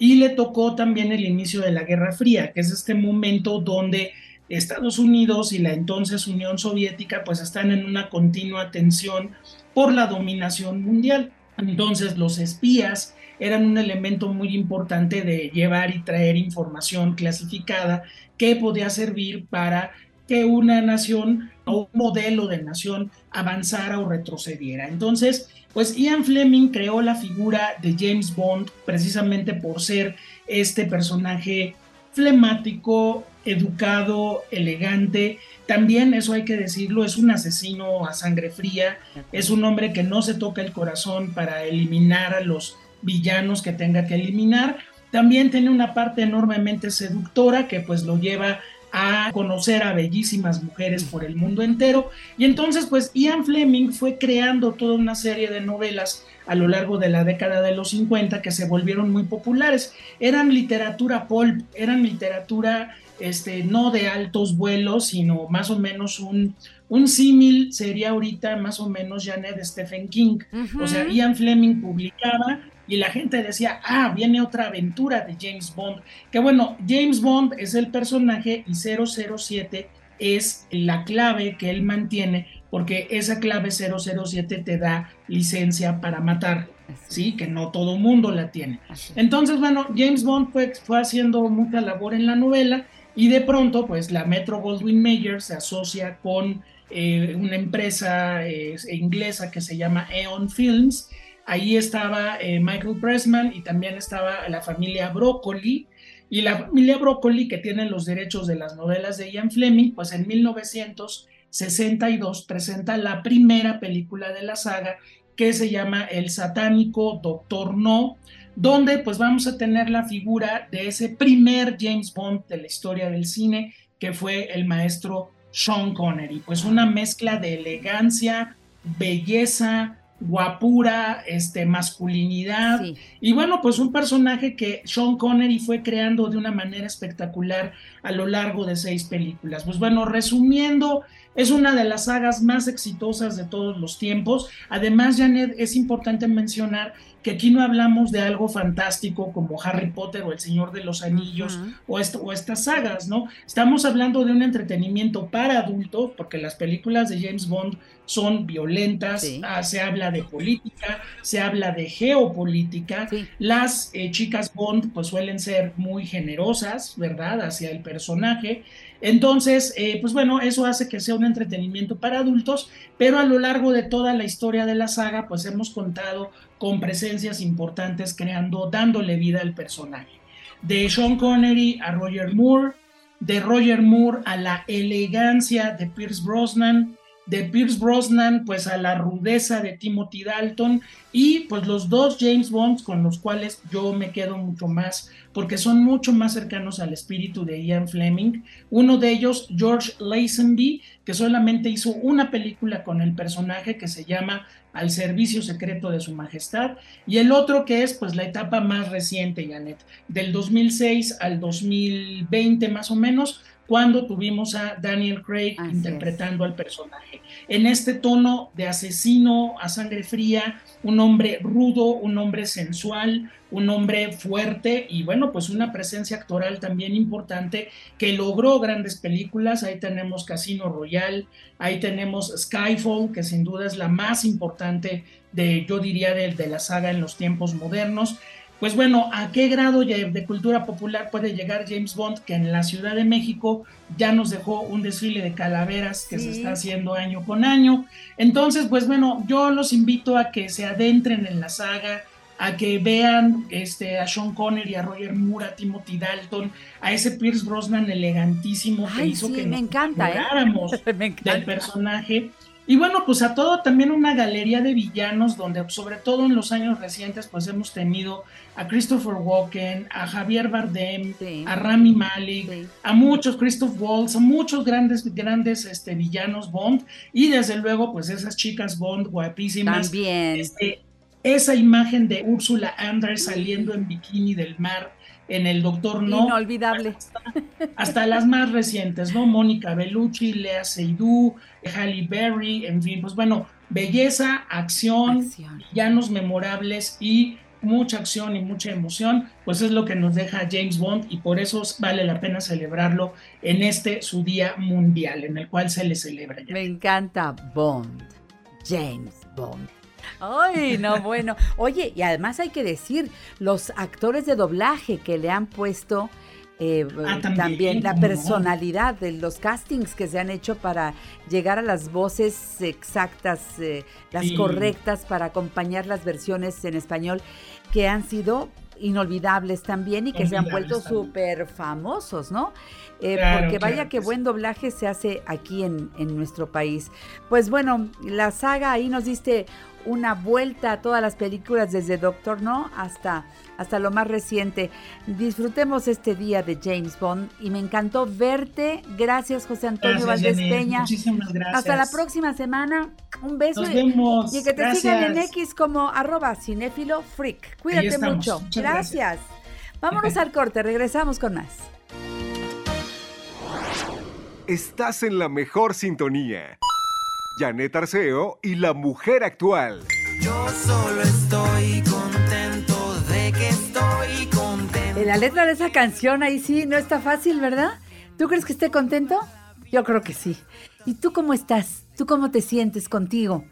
Speaker 8: y le tocó también el inicio de la Guerra Fría, que es este momento donde Estados Unidos y la entonces Unión Soviética pues están en una continua tensión por la dominación mundial. Entonces los espías eran un elemento muy importante de llevar y traer información clasificada que podía servir para que una nación o un modelo de nación avanzara o retrocediera. Entonces, pues Ian Fleming creó la figura de James Bond precisamente por ser este personaje flemático, educado, elegante. También, eso hay que decirlo, es un asesino a sangre fría, es un hombre que no se toca el corazón para eliminar a los villanos que tenga que eliminar. También tiene una parte enormemente seductora que pues lo lleva a conocer a bellísimas mujeres por el mundo entero. Y entonces, pues Ian Fleming fue creando toda una serie de novelas a lo largo de la década de los 50 que se volvieron muy populares. Eran literatura pulp, eran literatura este, no de altos vuelos, sino más o menos un, un símil sería ahorita más o menos Janet Stephen King. O sea, Ian Fleming publicaba y la gente decía, ah, viene otra aventura de James Bond. Que bueno, James Bond es el personaje y 007 es la clave que él mantiene, porque esa clave 007 te da licencia para matar, ¿sí? Que no todo mundo la tiene. Entonces, bueno, James Bond fue, fue haciendo mucha labor en la novela y de pronto, pues la Metro Goldwyn Mayer se asocia con eh, una empresa eh, inglesa que se llama Eon Films Ahí estaba eh, Michael Pressman y también estaba la familia Broccoli. Y la familia Broccoli, que tiene los derechos de las novelas de Ian Fleming, pues en 1962 presenta la primera película de la saga que se llama El satánico Doctor No, donde pues vamos a tener la figura de ese primer James Bond de la historia del cine, que fue el maestro Sean Connery. Pues una mezcla de elegancia, belleza, guapura, este, masculinidad. Y bueno, pues un personaje que Sean Connery fue creando de una manera espectacular a lo largo de seis películas. Pues bueno, resumiendo, es una de las sagas más exitosas de todos los tiempos. Además, Janet, es importante mencionar que aquí no hablamos de algo fantástico como Harry Potter o El Señor de los Anillos o, o estas sagas, ¿no? Estamos hablando de un entretenimiento para adultos, porque las películas de James Bond son violentas, ah, se habla de política, se habla de geopolítica, las eh, chicas Bond pues suelen ser muy generosas, ¿verdad?, hacia el personaje. Entonces, eh, pues bueno, eso hace que sea un entretenimiento para adultos, pero a lo largo de toda la historia de la saga, pues hemos contado con presencias importantes creando, dándole vida al personaje. De Sean Connery a Roger Moore, de Roger Moore a la elegancia de Pierce Brosnan, de Pierce Brosnan, pues a la rudeza de Timothy Dalton y pues los dos James Bonds con los cuales yo me quedo mucho más porque son mucho más cercanos al espíritu de Ian Fleming. Uno de ellos, George Lazenby, que solamente hizo una película con el personaje que se llama Al servicio secreto de su majestad y el otro que es pues la etapa más reciente, Janet, del 2006 al 2020 más o menos cuando tuvimos a Daniel Craig
Speaker 1: Así
Speaker 8: interpretando al personaje. En este tono de asesino a sangre fría, un hombre rudo, un hombre sensual, un hombre fuerte y bueno, pues una presencia actoral también importante que logró grandes películas. Ahí tenemos Casino Royale, ahí tenemos Skyfall, que sin duda es la más importante de, yo diría, de, de la saga en los tiempos modernos. Pues bueno, ¿a qué grado de cultura popular puede llegar James Bond que en la Ciudad de México ya nos dejó un desfile de calaveras que se está haciendo año con año? Entonces, pues bueno, yo los invito a que se adentren en la saga, a que vean este, a Sean Connery, a Roger Moore, a Timothy Dalton, a ese Pierce Brosnan elegantísimo que
Speaker 1: Ay,
Speaker 8: hizo
Speaker 1: sí,
Speaker 8: que
Speaker 1: me
Speaker 8: nos
Speaker 1: encanta, ¿eh?
Speaker 8: enamoráramos
Speaker 1: Me encanta.
Speaker 8: del personaje. Y bueno, pues a todo también una galería de villanos donde sobre todo en los años recientes pues hemos tenido a Christopher Walken, a Javier Bardem,
Speaker 1: Sí.
Speaker 8: a Rami Malek,
Speaker 1: Sí.
Speaker 8: a muchos Christoph Waltz, a muchos grandes grandes este, villanos Bond y desde luego pues esas chicas Bond guapísimas.
Speaker 1: También.
Speaker 8: Este, esa imagen de Úrsula Anders saliendo en bikini del mar en el Doctor No
Speaker 1: Inolvidable.
Speaker 8: hasta las más recientes, ¿no? Mónica Bellucci, Lea Seydoux, Halle Berry, en fin, pues bueno, belleza, acción,
Speaker 1: Acción.
Speaker 8: villanos memorables y mucha acción y mucha emoción, pues es lo que nos deja James Bond y por eso vale la pena celebrarlo en este su día mundial, en el cual se le celebra ya.
Speaker 1: Me encanta Bond. James Bond. Ay, no, bueno. Oye, y además hay que decir, los actores de doblaje que le han puesto eh,
Speaker 8: Ah,
Speaker 1: también,
Speaker 8: también,
Speaker 1: la personalidad de los castings que se han hecho para llegar a las voces exactas, eh, las
Speaker 8: Sí.
Speaker 1: correctas para acompañar las versiones en español que han sido inolvidables también y que se han vuelto súper famosos, ¿no? Eh,
Speaker 8: Claro,
Speaker 1: porque vaya
Speaker 8: claro
Speaker 1: que buen doblaje se hace aquí en, en nuestro país. Pues bueno, la saga ahí nos diste una vuelta a todas las películas desde Doctor No hasta, hasta lo más reciente. Disfrutemos este día de James Bond y me encantó verte. Gracias José Antonio
Speaker 8: Gracias,
Speaker 1: Valdés
Speaker 8: Jenny.
Speaker 1: Peña.
Speaker 8: Muchísimas gracias.
Speaker 1: Hasta la próxima semana. Un beso.
Speaker 8: Nos
Speaker 1: y-
Speaker 8: vemos.
Speaker 1: Y que te
Speaker 8: Gracias.
Speaker 1: sigan en X como arroba cinéfilo freak. Cuídate mucho.
Speaker 8: Muchas
Speaker 1: Gracias. Vámonos al corte, regresamos con más.
Speaker 3: Estás en la mejor sintonía. Janet Arceo y la mujer actual.
Speaker 7: Yo solo estoy contento de que estoy contento.
Speaker 1: En la letra de esa canción ahí sí no está fácil, ¿verdad? ¿Tú crees que esté contento? Yo creo que sí. ¿Y tú cómo estás? ¿Tú cómo te sientes contigo?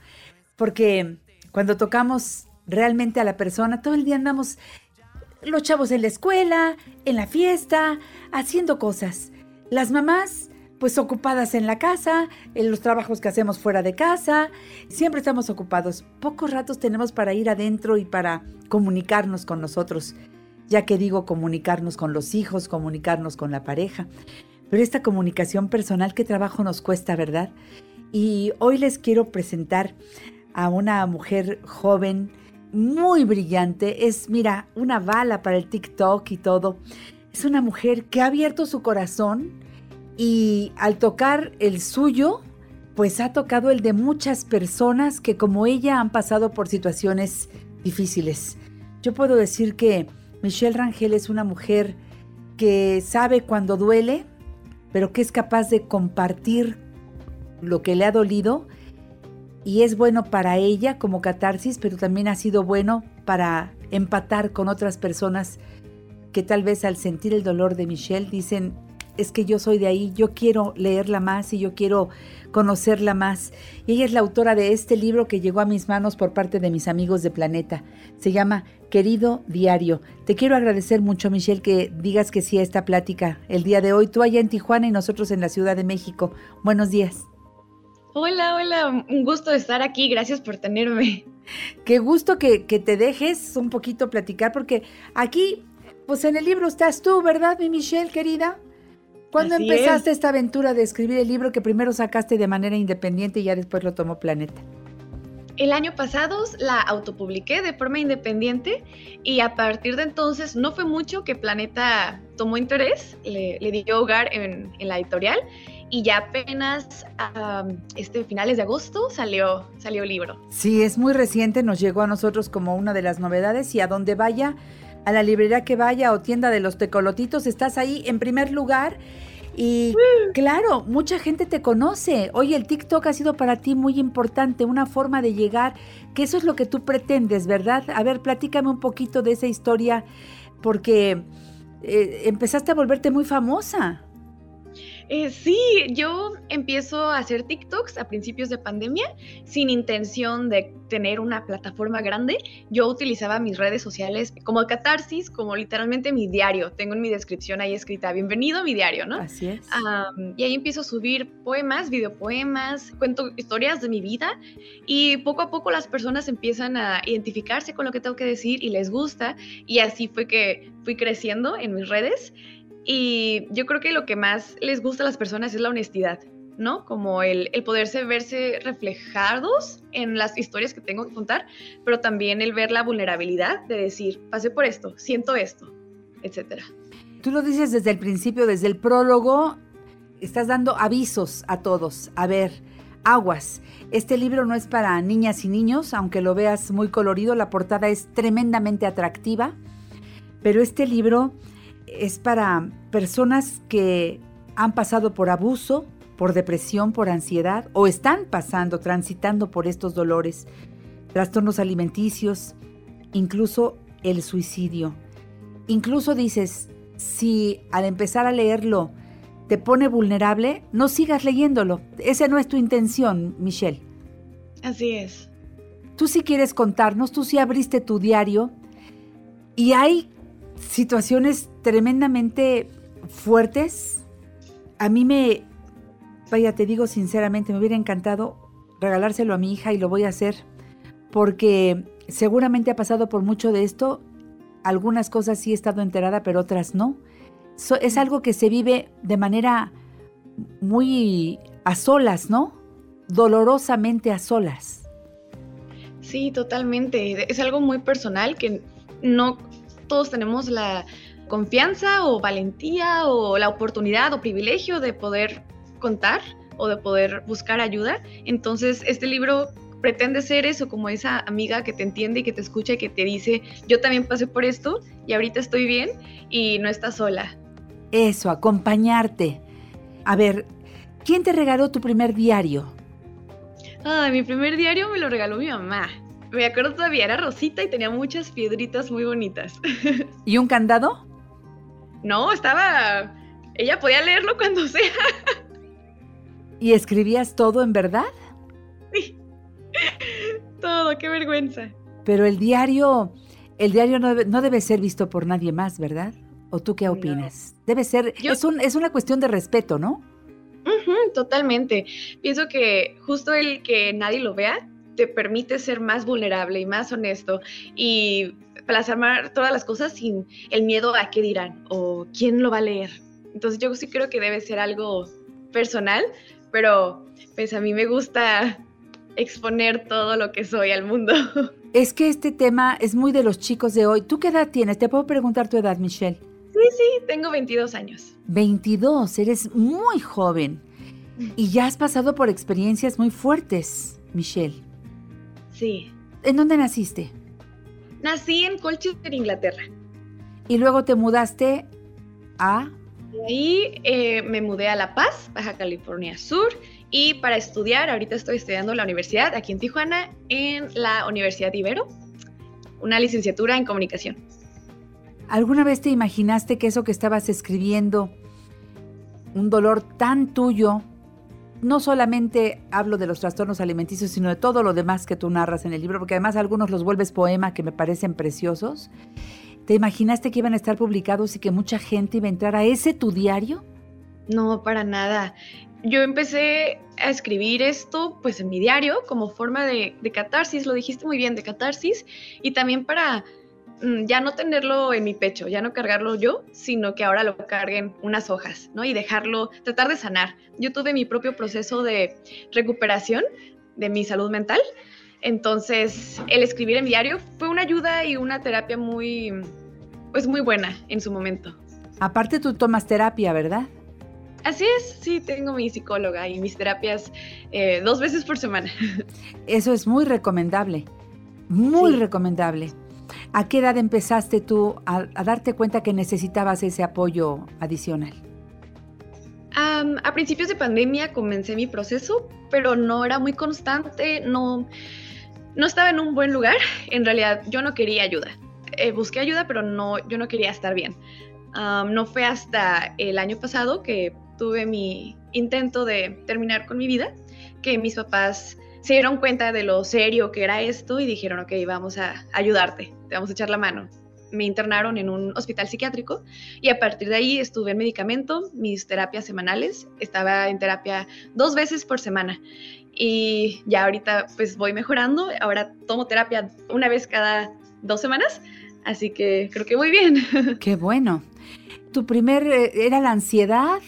Speaker 1: Porque cuando tocamos realmente a la persona, todo el día andamos los chavos en la escuela, en la fiesta, haciendo cosas. Las mamás, pues ocupadas en la casa, en los trabajos que hacemos fuera de casa, siempre estamos ocupados. Pocos ratos tenemos para ir adentro y para comunicarnos con nosotros. Ya que digo comunicarnos con los hijos, comunicarnos con la pareja. Pero esta comunicación personal, qué trabajo nos cuesta, ¿verdad? Y hoy les quiero presentar a una mujer joven, muy brillante. Es, mira, una bala para el TikTok y todo. Es una mujer que ha abierto su corazón y al tocar el suyo, pues ha tocado el de muchas personas que como ella han pasado por situaciones difíciles. Yo puedo decir que Michelle Rangel es una mujer que sabe cuando duele, pero que es capaz de compartir lo que le ha dolido y es bueno para ella como catarsis, pero también ha sido bueno para empatar con otras personas que tal vez al sentir el dolor de Michelle dicen, es que yo soy de ahí, yo quiero leerla más y yo quiero conocerla más. Y ella es la autora de este libro que llegó a mis manos por parte de mis amigos de Planeta. Se llama Querido Diario. Te quiero agradecer mucho, Michelle, que digas que sí a esta plática el día de hoy, tú allá en Tijuana y nosotros en la Ciudad de México. Buenos días.
Speaker 9: Hola, hola, un gusto estar aquí, gracias por tenerme.
Speaker 1: Qué gusto que, que te dejes un poquito platicar, porque aquí, pues en el libro estás tú, ¿verdad, mi Michelle, querida? ¿Cuándo
Speaker 9: Así
Speaker 1: empezaste esta aventura de escribir el libro que primero sacaste de manera independiente y ya después lo tomó Planeta?
Speaker 9: El año pasado la autopubliqué de forma independiente y a partir de entonces no fue mucho que Planeta tomó interés, le, le dio hogar en, en la editorial y ya apenas um, este finales de agosto salió, salió el libro.
Speaker 1: Sí, es muy reciente, nos llegó a nosotros como una de las novedades y a donde vaya, a la librería que vaya o tienda de los tecolotitos, estás ahí en primer lugar. Y claro, mucha gente te conoce. Oye, el TikTok ha sido para ti muy importante, una forma de llegar, que eso es lo que tú pretendes, ¿verdad? A ver, platícame un poquito de esa historia, porque eh, empezaste a volverte muy famosa.
Speaker 9: Eh, sí, yo empiezo a hacer TikToks a principios de pandemia sin intención de tener una plataforma grande. Yo utilizaba mis redes sociales como catarsis, como literalmente mi diario. Tengo en mi descripción ahí escrita, bienvenido a mi diario, ¿no?
Speaker 1: Así es.
Speaker 9: Um, y ahí empiezo a subir poemas, videopoemas, cuento historias de mi vida y poco a poco las personas empiezan a identificarse con lo que tengo que decir y les gusta y así fue que fui creciendo en mis redes y yo creo que lo que más les gusta a las personas es la honestidad, ¿no? Como el, poderse verse reflejados en las historias que tengo que contar, pero también el ver la vulnerabilidad de decir, pasé por esto, siento esto, etcétera.
Speaker 1: Tú lo dices desde el principio, desde el prólogo, estás dando avisos a todos. A ver, aguas. Este libro no es para niñas y niños, aunque lo veas muy colorido, la portada es tremendamente atractiva, pero este libro es para personas que han pasado por abuso, por depresión, por ansiedad o están pasando, transitando por estos dolores, trastornos alimenticios, incluso el suicidio. Incluso dices, si al empezar a leerlo te pone vulnerable, no sigas leyéndolo. Esa no es tu intención, Michelle.
Speaker 9: Así es.
Speaker 1: Tú sí quieres contarnos, tú sí abriste tu diario y hay situaciones tremendamente fuertes. A mí me, vaya, te digo sinceramente, me hubiera encantado regalárselo a mi hija y lo voy a hacer porque seguramente ha pasado por mucho de esto. Algunas cosas sí he estado enterada, pero otras no. So- es algo que se vive de manera muy a solas, ¿no? Dolorosamente a solas.
Speaker 9: Sí, totalmente. Es algo muy personal que no todos tenemos la confianza o valentía o la oportunidad o privilegio de poder contar o de poder buscar ayuda. Entonces, este libro pretende ser eso, como esa amiga que te entiende y que te escucha y que te dice, yo también pasé por esto y ahorita estoy bien y no estás sola.
Speaker 1: Eso, acompañarte. A ver, ¿quién te regaló tu primer diario?
Speaker 9: Ah, mi primer diario me lo regaló mi mamá. Me acuerdo todavía, era rosita y tenía muchas piedritas muy bonitas.
Speaker 1: ¿Y un candado?
Speaker 9: No, estaba... Ella podía leerlo cuando sea.
Speaker 1: ¿Y escribías todo en verdad?
Speaker 9: Todo, qué vergüenza.
Speaker 1: Pero el diario, el diario no debe, no debe ser visto por nadie más, ¿verdad? ¿O tú qué opinas? Debe ser,
Speaker 9: Yo-
Speaker 1: es, un, es una cuestión de respeto, ¿no?
Speaker 9: Ujú, totalmente. Pienso que justo el que nadie lo vea te permite ser más vulnerable y más honesto y plasmar todas las cosas sin el miedo a qué dirán o quién lo va a leer. Entonces yo sí creo que debe ser algo personal, pero pues a mí me gusta exponer todo lo que soy al mundo.
Speaker 1: Es que este tema es muy de los chicos de hoy. ¿Tú qué edad tienes? Te puedo preguntar tu edad, Michelle.
Speaker 9: Sí, sí, tengo 22 años.
Speaker 1: 22, eres muy joven. Y ya has pasado por experiencias muy fuertes, Michelle.
Speaker 9: Sí.
Speaker 1: ¿En dónde naciste?
Speaker 9: Nací en Colchester, Inglaterra.
Speaker 1: Y luego te mudaste a...
Speaker 9: De ahí eh, me mudé a La Paz, Baja California Sur, y para estudiar, ahorita estoy estudiando en la universidad, aquí en Tijuana, en la Universidad Ibero, una licenciatura en comunicación.
Speaker 1: ¿Alguna vez te imaginaste que eso que estabas escribiendo, un dolor tan tuyo, no solamente hablo de los trastornos alimenticios, sino de todo lo demás que tú narras en el libro, porque además algunos los vuelves poema que me parecen preciosos, ¿te imaginaste que iban a estar publicados y que mucha gente iba a entrar a ese tu diario?
Speaker 9: No, para nada. Yo empecé a escribir esto pues en mi diario como forma de, de catarsis, lo dijiste muy bien, de catarsis, y también para ya no tenerlo en mi pecho, ya no cargarlo yo, sino que ahora lo carguen unas hojas, ¿no? Y dejarlo, tratar de sanar. Yo tuve mi propio proceso de recuperación de mi salud mental, entonces el escribir en diario fue una ayuda y una terapia muy, pues muy buena en su momento.
Speaker 1: Aparte tú tomas terapia, ¿verdad?
Speaker 9: Así es, sí, tengo mi psicóloga y mis terapias eh, dos veces por semana.
Speaker 1: Eso es muy recomendable, muy
Speaker 9: Sí.
Speaker 1: recomendable. ¿A qué edad empezaste tú a, darte cuenta que necesitabas ese apoyo adicional?
Speaker 9: Am, a principios de pandemia comencé mi proceso, pero no era muy constante, no, no estaba en un buen lugar. En realidad, yo no quería ayuda. Eh, busqué ayuda, pero no, yo no quería estar bien. No fue hasta el año pasado que tuve mi intento de terminar con mi vida, que mis papás se dieron cuenta de lo serio que era esto y dijeron, ok, vamos a ayudarte, te vamos a echar la mano. Me internaron en un hospital psiquiátrico y a partir de ahí estuve en medicamento, mis terapias semanales, estaba en terapia dos veces por semana y ya ahorita pues voy mejorando, ahora tomo terapia una vez cada dos semanas, así que creo que muy bien.
Speaker 1: Qué bueno. ¿Tu primer eh, era la ansiedad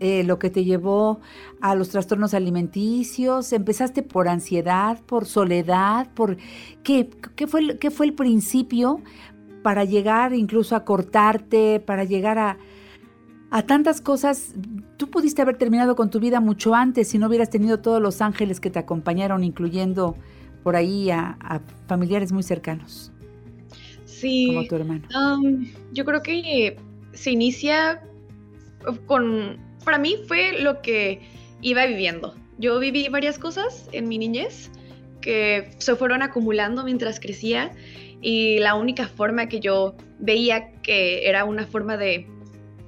Speaker 1: eh, lo que te llevó a los trastornos alimenticios? ¿Empezaste por ansiedad, por soledad, por qué, qué fue, el- qué fue el principio para llegar incluso a cortarte, para llegar a, a tantas cosas? Tú pudiste haber terminado con tu vida mucho antes si no hubieras tenido todos los ángeles que te acompañaron, incluyendo por ahí a, a familiares muy cercanos,
Speaker 9: Sí.
Speaker 1: como tu hermano.
Speaker 9: Um, yo creo que se inicia con, para mí fue lo que iba viviendo. Yo viví varias cosas en mi niñez que se fueron acumulando mientras crecía y la única forma que yo veía que era una forma de,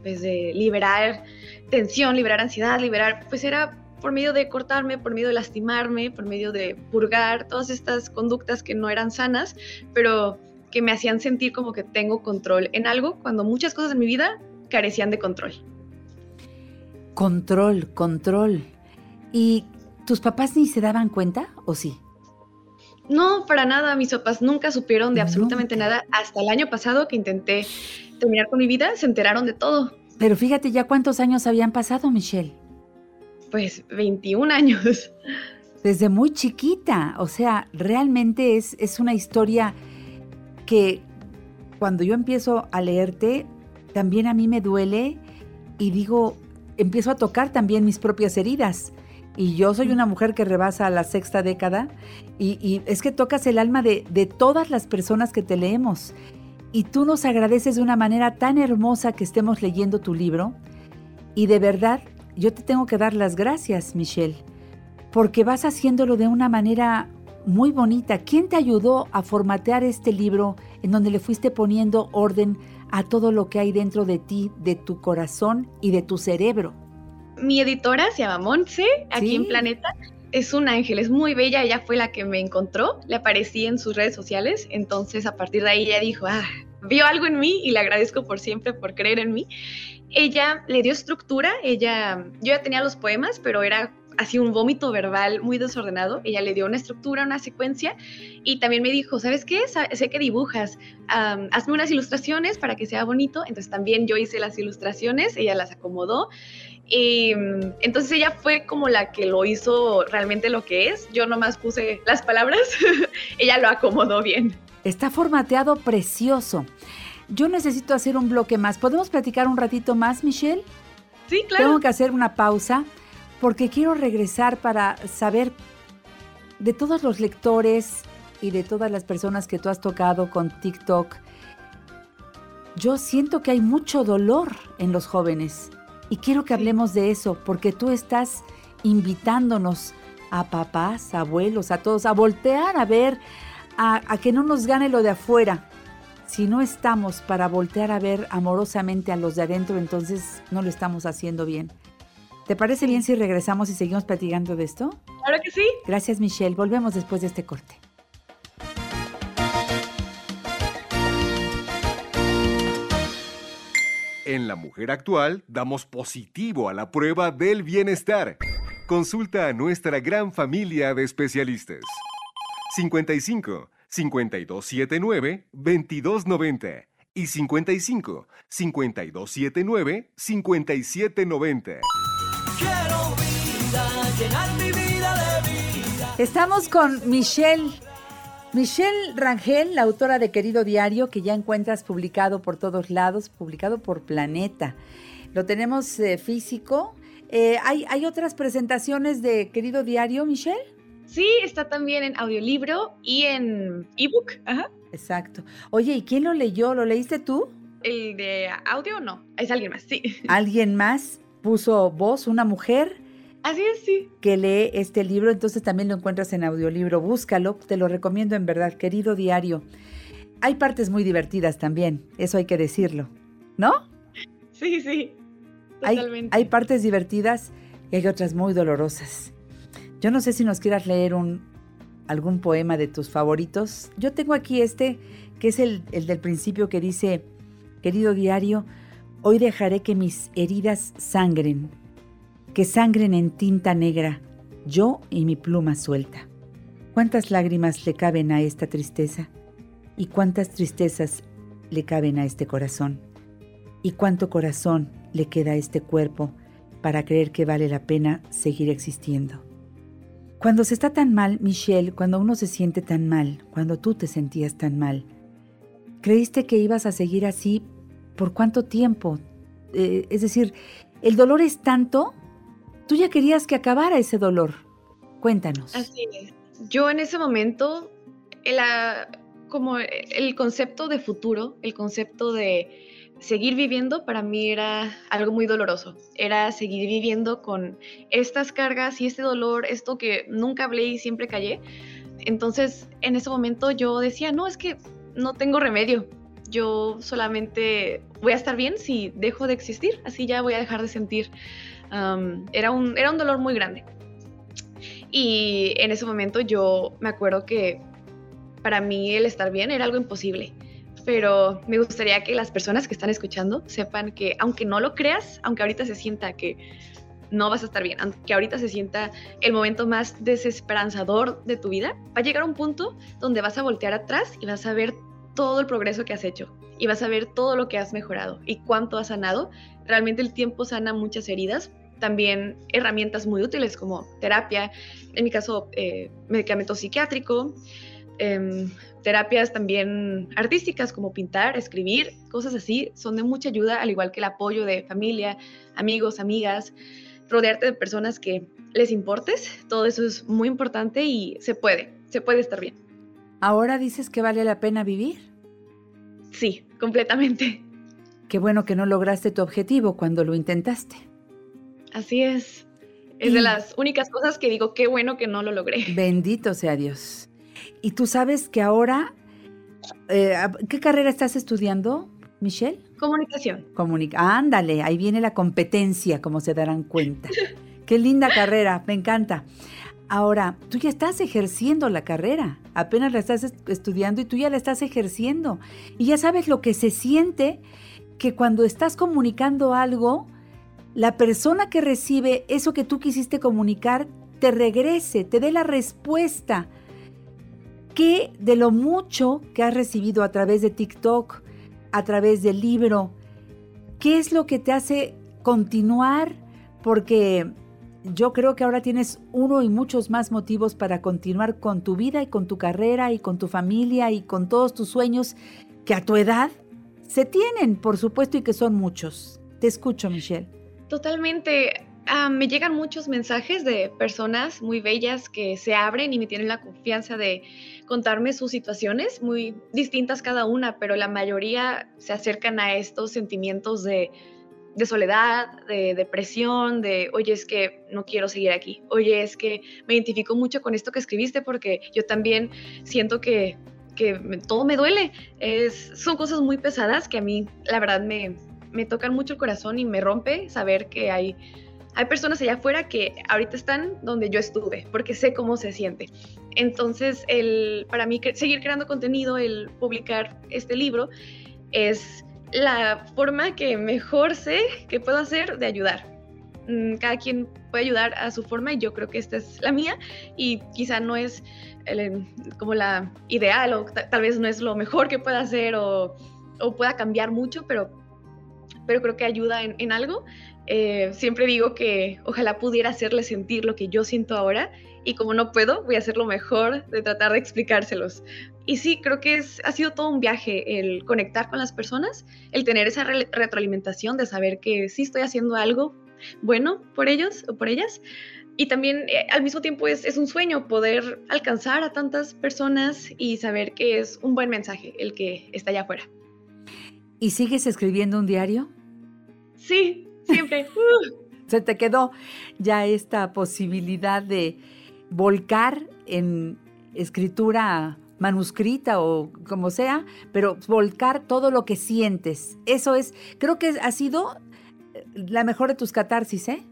Speaker 9: pues, de liberar tensión, liberar ansiedad, liberar, pues era por medio de cortarme, por medio de lastimarme, por medio de purgar todas estas conductas que no eran sanas, pero que me hacían sentir como que tengo control en algo cuando muchas cosas en mi vida carecían de control.
Speaker 1: Control, control. ¿Y tus papás ni se daban cuenta o sí?
Speaker 9: No, para nada, mis papás nunca supieron de absolutamente nada. Hasta el año pasado que intenté terminar con mi vida, se enteraron de todo.
Speaker 1: Pero fíjate ya cuántos años habían pasado, Michelle.
Speaker 9: Pues 21 años.
Speaker 1: Desde muy chiquita. O sea, realmente es, es una historia que cuando yo empiezo a leerte, también a mí me duele y digo, empiezo a tocar también mis propias heridas. Y yo soy una mujer que rebasa la sexta década y, y es que tocas el alma de, de todas las personas que te leemos. Y tú nos agradeces de una manera tan hermosa que estemos leyendo tu libro. Y de verdad, yo te tengo que dar las gracias, Michelle, porque vas haciéndolo de una manera muy bonita. ¿Quién te ayudó a formatear este libro en donde le fuiste poniendo orden a todo lo que hay dentro de ti, de tu corazón y de tu cerebro?
Speaker 9: Mi editora se llama Montse, aquí
Speaker 1: Sí.
Speaker 9: en Planeta. Es un ángel, es muy bella, ella fue la que me encontró, le aparecí en sus redes sociales, entonces a partir de ahí ella dijo, ah, vio algo en mí y le agradezco por siempre por creer en mí. Ella le dio estructura, ella, yo ya tenía los poemas, pero era así un vómito verbal muy desordenado, ella le dio una estructura, una secuencia y también me dijo, ¿sabes qué? Sé que dibujas, hazme unas ilustraciones para que sea bonito, entonces también yo hice las ilustraciones, ella las acomodó y mm, entonces ella fue como la que lo hizo realmente lo que es. Yo nomás puse las palabras, ella lo acomodó bien.
Speaker 1: Está formateado precioso. Yo necesito hacer un bloque más. ¿Podemos platicar un ratito más, Michelle?
Speaker 9: Sí, claro.
Speaker 1: Tengo que hacer una pausa porque quiero regresar para saber de todos los lectores y de todas las personas que tú has tocado con TikTok. Yo siento que hay mucho dolor en los jóvenes y quiero que hablemos de eso porque tú estás invitándonos a papás, abuelos, a todos a voltear a ver, a, a que no nos gane lo de afuera. Si no estamos para voltear a ver amorosamente a los de adentro, entonces no lo estamos haciendo bien. ¿Te parece bien si regresamos y seguimos platicando de esto?
Speaker 9: Claro que sí.
Speaker 1: Gracias, Michelle. Volvemos después de este corte.
Speaker 3: En La Mujer Actual damos positivo a la prueba del bienestar. Consulta a nuestra gran familia de especialistas. 55 5279 2290 y 55 5279 5790.
Speaker 7: Quiero vida, llenar mi vida de vida.
Speaker 1: Estamos con Michelle. Michelle Rangel, la autora de Querido Diario, que ya encuentras publicado por todos lados, publicado por Planeta. Lo tenemos eh, físico. Eh, ¿hay, ¿Hay otras presentaciones de Querido Diario, Michelle?
Speaker 9: Sí, está también en audiolibro y en ebook. Ajá.
Speaker 1: Exacto. Oye, ¿y quién lo leyó? ¿Lo leíste tú?
Speaker 9: El de audio no, es alguien más, sí.
Speaker 1: ¿Alguien más puso voz, una mujer?
Speaker 9: Así es, sí.
Speaker 1: que lee este libro, entonces también lo encuentras en audiolibro. Búscalo, te lo recomiendo en verdad, querido diario. Hay partes muy divertidas también, eso hay que decirlo, ¿no?
Speaker 9: Sí, sí.
Speaker 1: Hay,
Speaker 9: Totalmente.
Speaker 1: hay partes divertidas y hay otras muy dolorosas. Yo no sé si nos quieras leer un, algún poema de tus favoritos. Yo tengo aquí este, que es el, el del principio que dice, querido diario, hoy dejaré que mis heridas sangren, que sangren en tinta negra, yo y mi pluma suelta. ¿Cuántas lágrimas le caben a esta tristeza? ¿Y cuántas tristezas le caben a este corazón? ¿Y cuánto corazón le queda a este cuerpo para creer que vale la pena seguir existiendo? Cuando se está tan mal, Michelle, cuando uno se siente tan mal, cuando tú te sentías tan mal, ¿creíste que ibas a seguir así por cuánto tiempo? Eh, es decir, el dolor es tanto, tú ya querías que acabara ese dolor. Cuéntanos.
Speaker 9: Así es. Yo en ese momento, ah, como el concepto de futuro, el concepto de seguir viviendo, para mí era algo muy doloroso. Era seguir viviendo con estas cargas y este dolor, esto que nunca hablé y siempre callé. Entonces, en ese momento yo decía, no, es que no tengo remedio. Yo solamente voy a estar bien si dejo de existir, así ya voy a dejar de sentir. Era, un, era un dolor muy grande. Y en ese momento yo me acuerdo que para mí el estar bien era algo imposible. Pero me gustaría que las personas que están escuchando sepan que aunque no lo creas, aunque ahorita se sienta que no vas a estar bien, aunque ahorita se sienta el momento más desesperanzador de tu vida, va a llegar un punto donde vas a voltear atrás y vas a ver todo el progreso que has hecho y vas a ver todo lo que has mejorado y cuánto has sanado. Realmente el tiempo sana muchas heridas, también herramientas muy útiles como terapia, en mi caso eh, medicamento psiquiátrico, eh, terapias también artísticas como pintar, escribir, cosas así, son de mucha ayuda, al igual que el apoyo de familia, amigos, amigas, rodearte de personas que les importes, todo eso es muy importante y se puede, se puede estar bien.
Speaker 1: ¿Ahora dices que vale la pena vivir?
Speaker 9: Sí, completamente.
Speaker 1: Qué bueno que no lograste tu objetivo cuando lo intentaste.
Speaker 9: Así es. Es
Speaker 1: Y-
Speaker 9: de las únicas cosas que digo, qué bueno que no lo logré.
Speaker 1: Bendito sea Dios. Y tú sabes que ahora, eh, ¿qué carrera estás estudiando, Michelle?
Speaker 9: Comunicación.
Speaker 1: Comunica. Ándale, ahí viene la competencia, como se darán cuenta. Qué linda carrera, me encanta. Ahora, tú ya estás ejerciendo la carrera, apenas la estás est- estudiando y tú ya la estás ejerciendo. Y ya sabes lo que se siente que cuando estás comunicando algo, la persona que recibe eso que tú quisiste comunicar te regrese, te dé la respuesta. ¿Qué de lo mucho que has recibido a través de TikTok, a través del libro, qué es lo que te hace continuar? Porque yo creo que ahora tienes uno y muchos más motivos para continuar con tu vida y con tu carrera y con tu familia y con todos tus sueños que a tu edad se tienen, por supuesto, y que son muchos. Te escucho, Michelle.
Speaker 9: Totalmente. Ah, me llegan muchos mensajes de personas muy bellas que se abren y me tienen la confianza de contarme sus situaciones, muy distintas cada una, pero la mayoría se acercan a estos sentimientos de, soledad, de depresión, de, oye, es que no quiero seguir aquí, oye, es que me identifico mucho con esto que escribiste porque yo también siento que, todo me duele. Son cosas muy pesadas que a mí, la verdad, me, me tocan mucho el corazón y me rompe saber que hay, hay personas allá afuera que ahorita están donde yo estuve, porque sé cómo se siente. Entonces, el, para mí, cre- seguir creando contenido, el publicar este libro, es la forma que mejor sé que puedo hacer de ayudar. mm, cada quien puede ayudar a su forma y yo creo que esta es la mía y quizá no es como la ideal o ta- tal vez no es lo mejor que pueda hacer o, o pueda cambiar mucho, pero, pero creo que ayuda en, algo. Eh, siempre digo que ojalá pudiera hacerle sentir lo que yo siento ahora y como no puedo, voy a hacer lo mejor de tratar de explicárselos. Y sí, creo que ha sido todo un viaje el conectar con las personas, el tener esa re- retroalimentación de saber que sí estoy haciendo algo bueno por ellos o por ellas. Y también eh, al mismo tiempo es, es un sueño poder alcanzar a tantas personas y saber que es un buen mensaje el que está allá afuera.
Speaker 1: ¿Y sigues escribiendo un diario?
Speaker 9: Sí, siempre. Uh.
Speaker 1: Se te quedó ya esta posibilidad de volcar en escritura manuscrita o como sea, pero volcar todo lo que sientes. Eso es, creo que ha sido eh, la mejor de tus catarsis, ¿eh?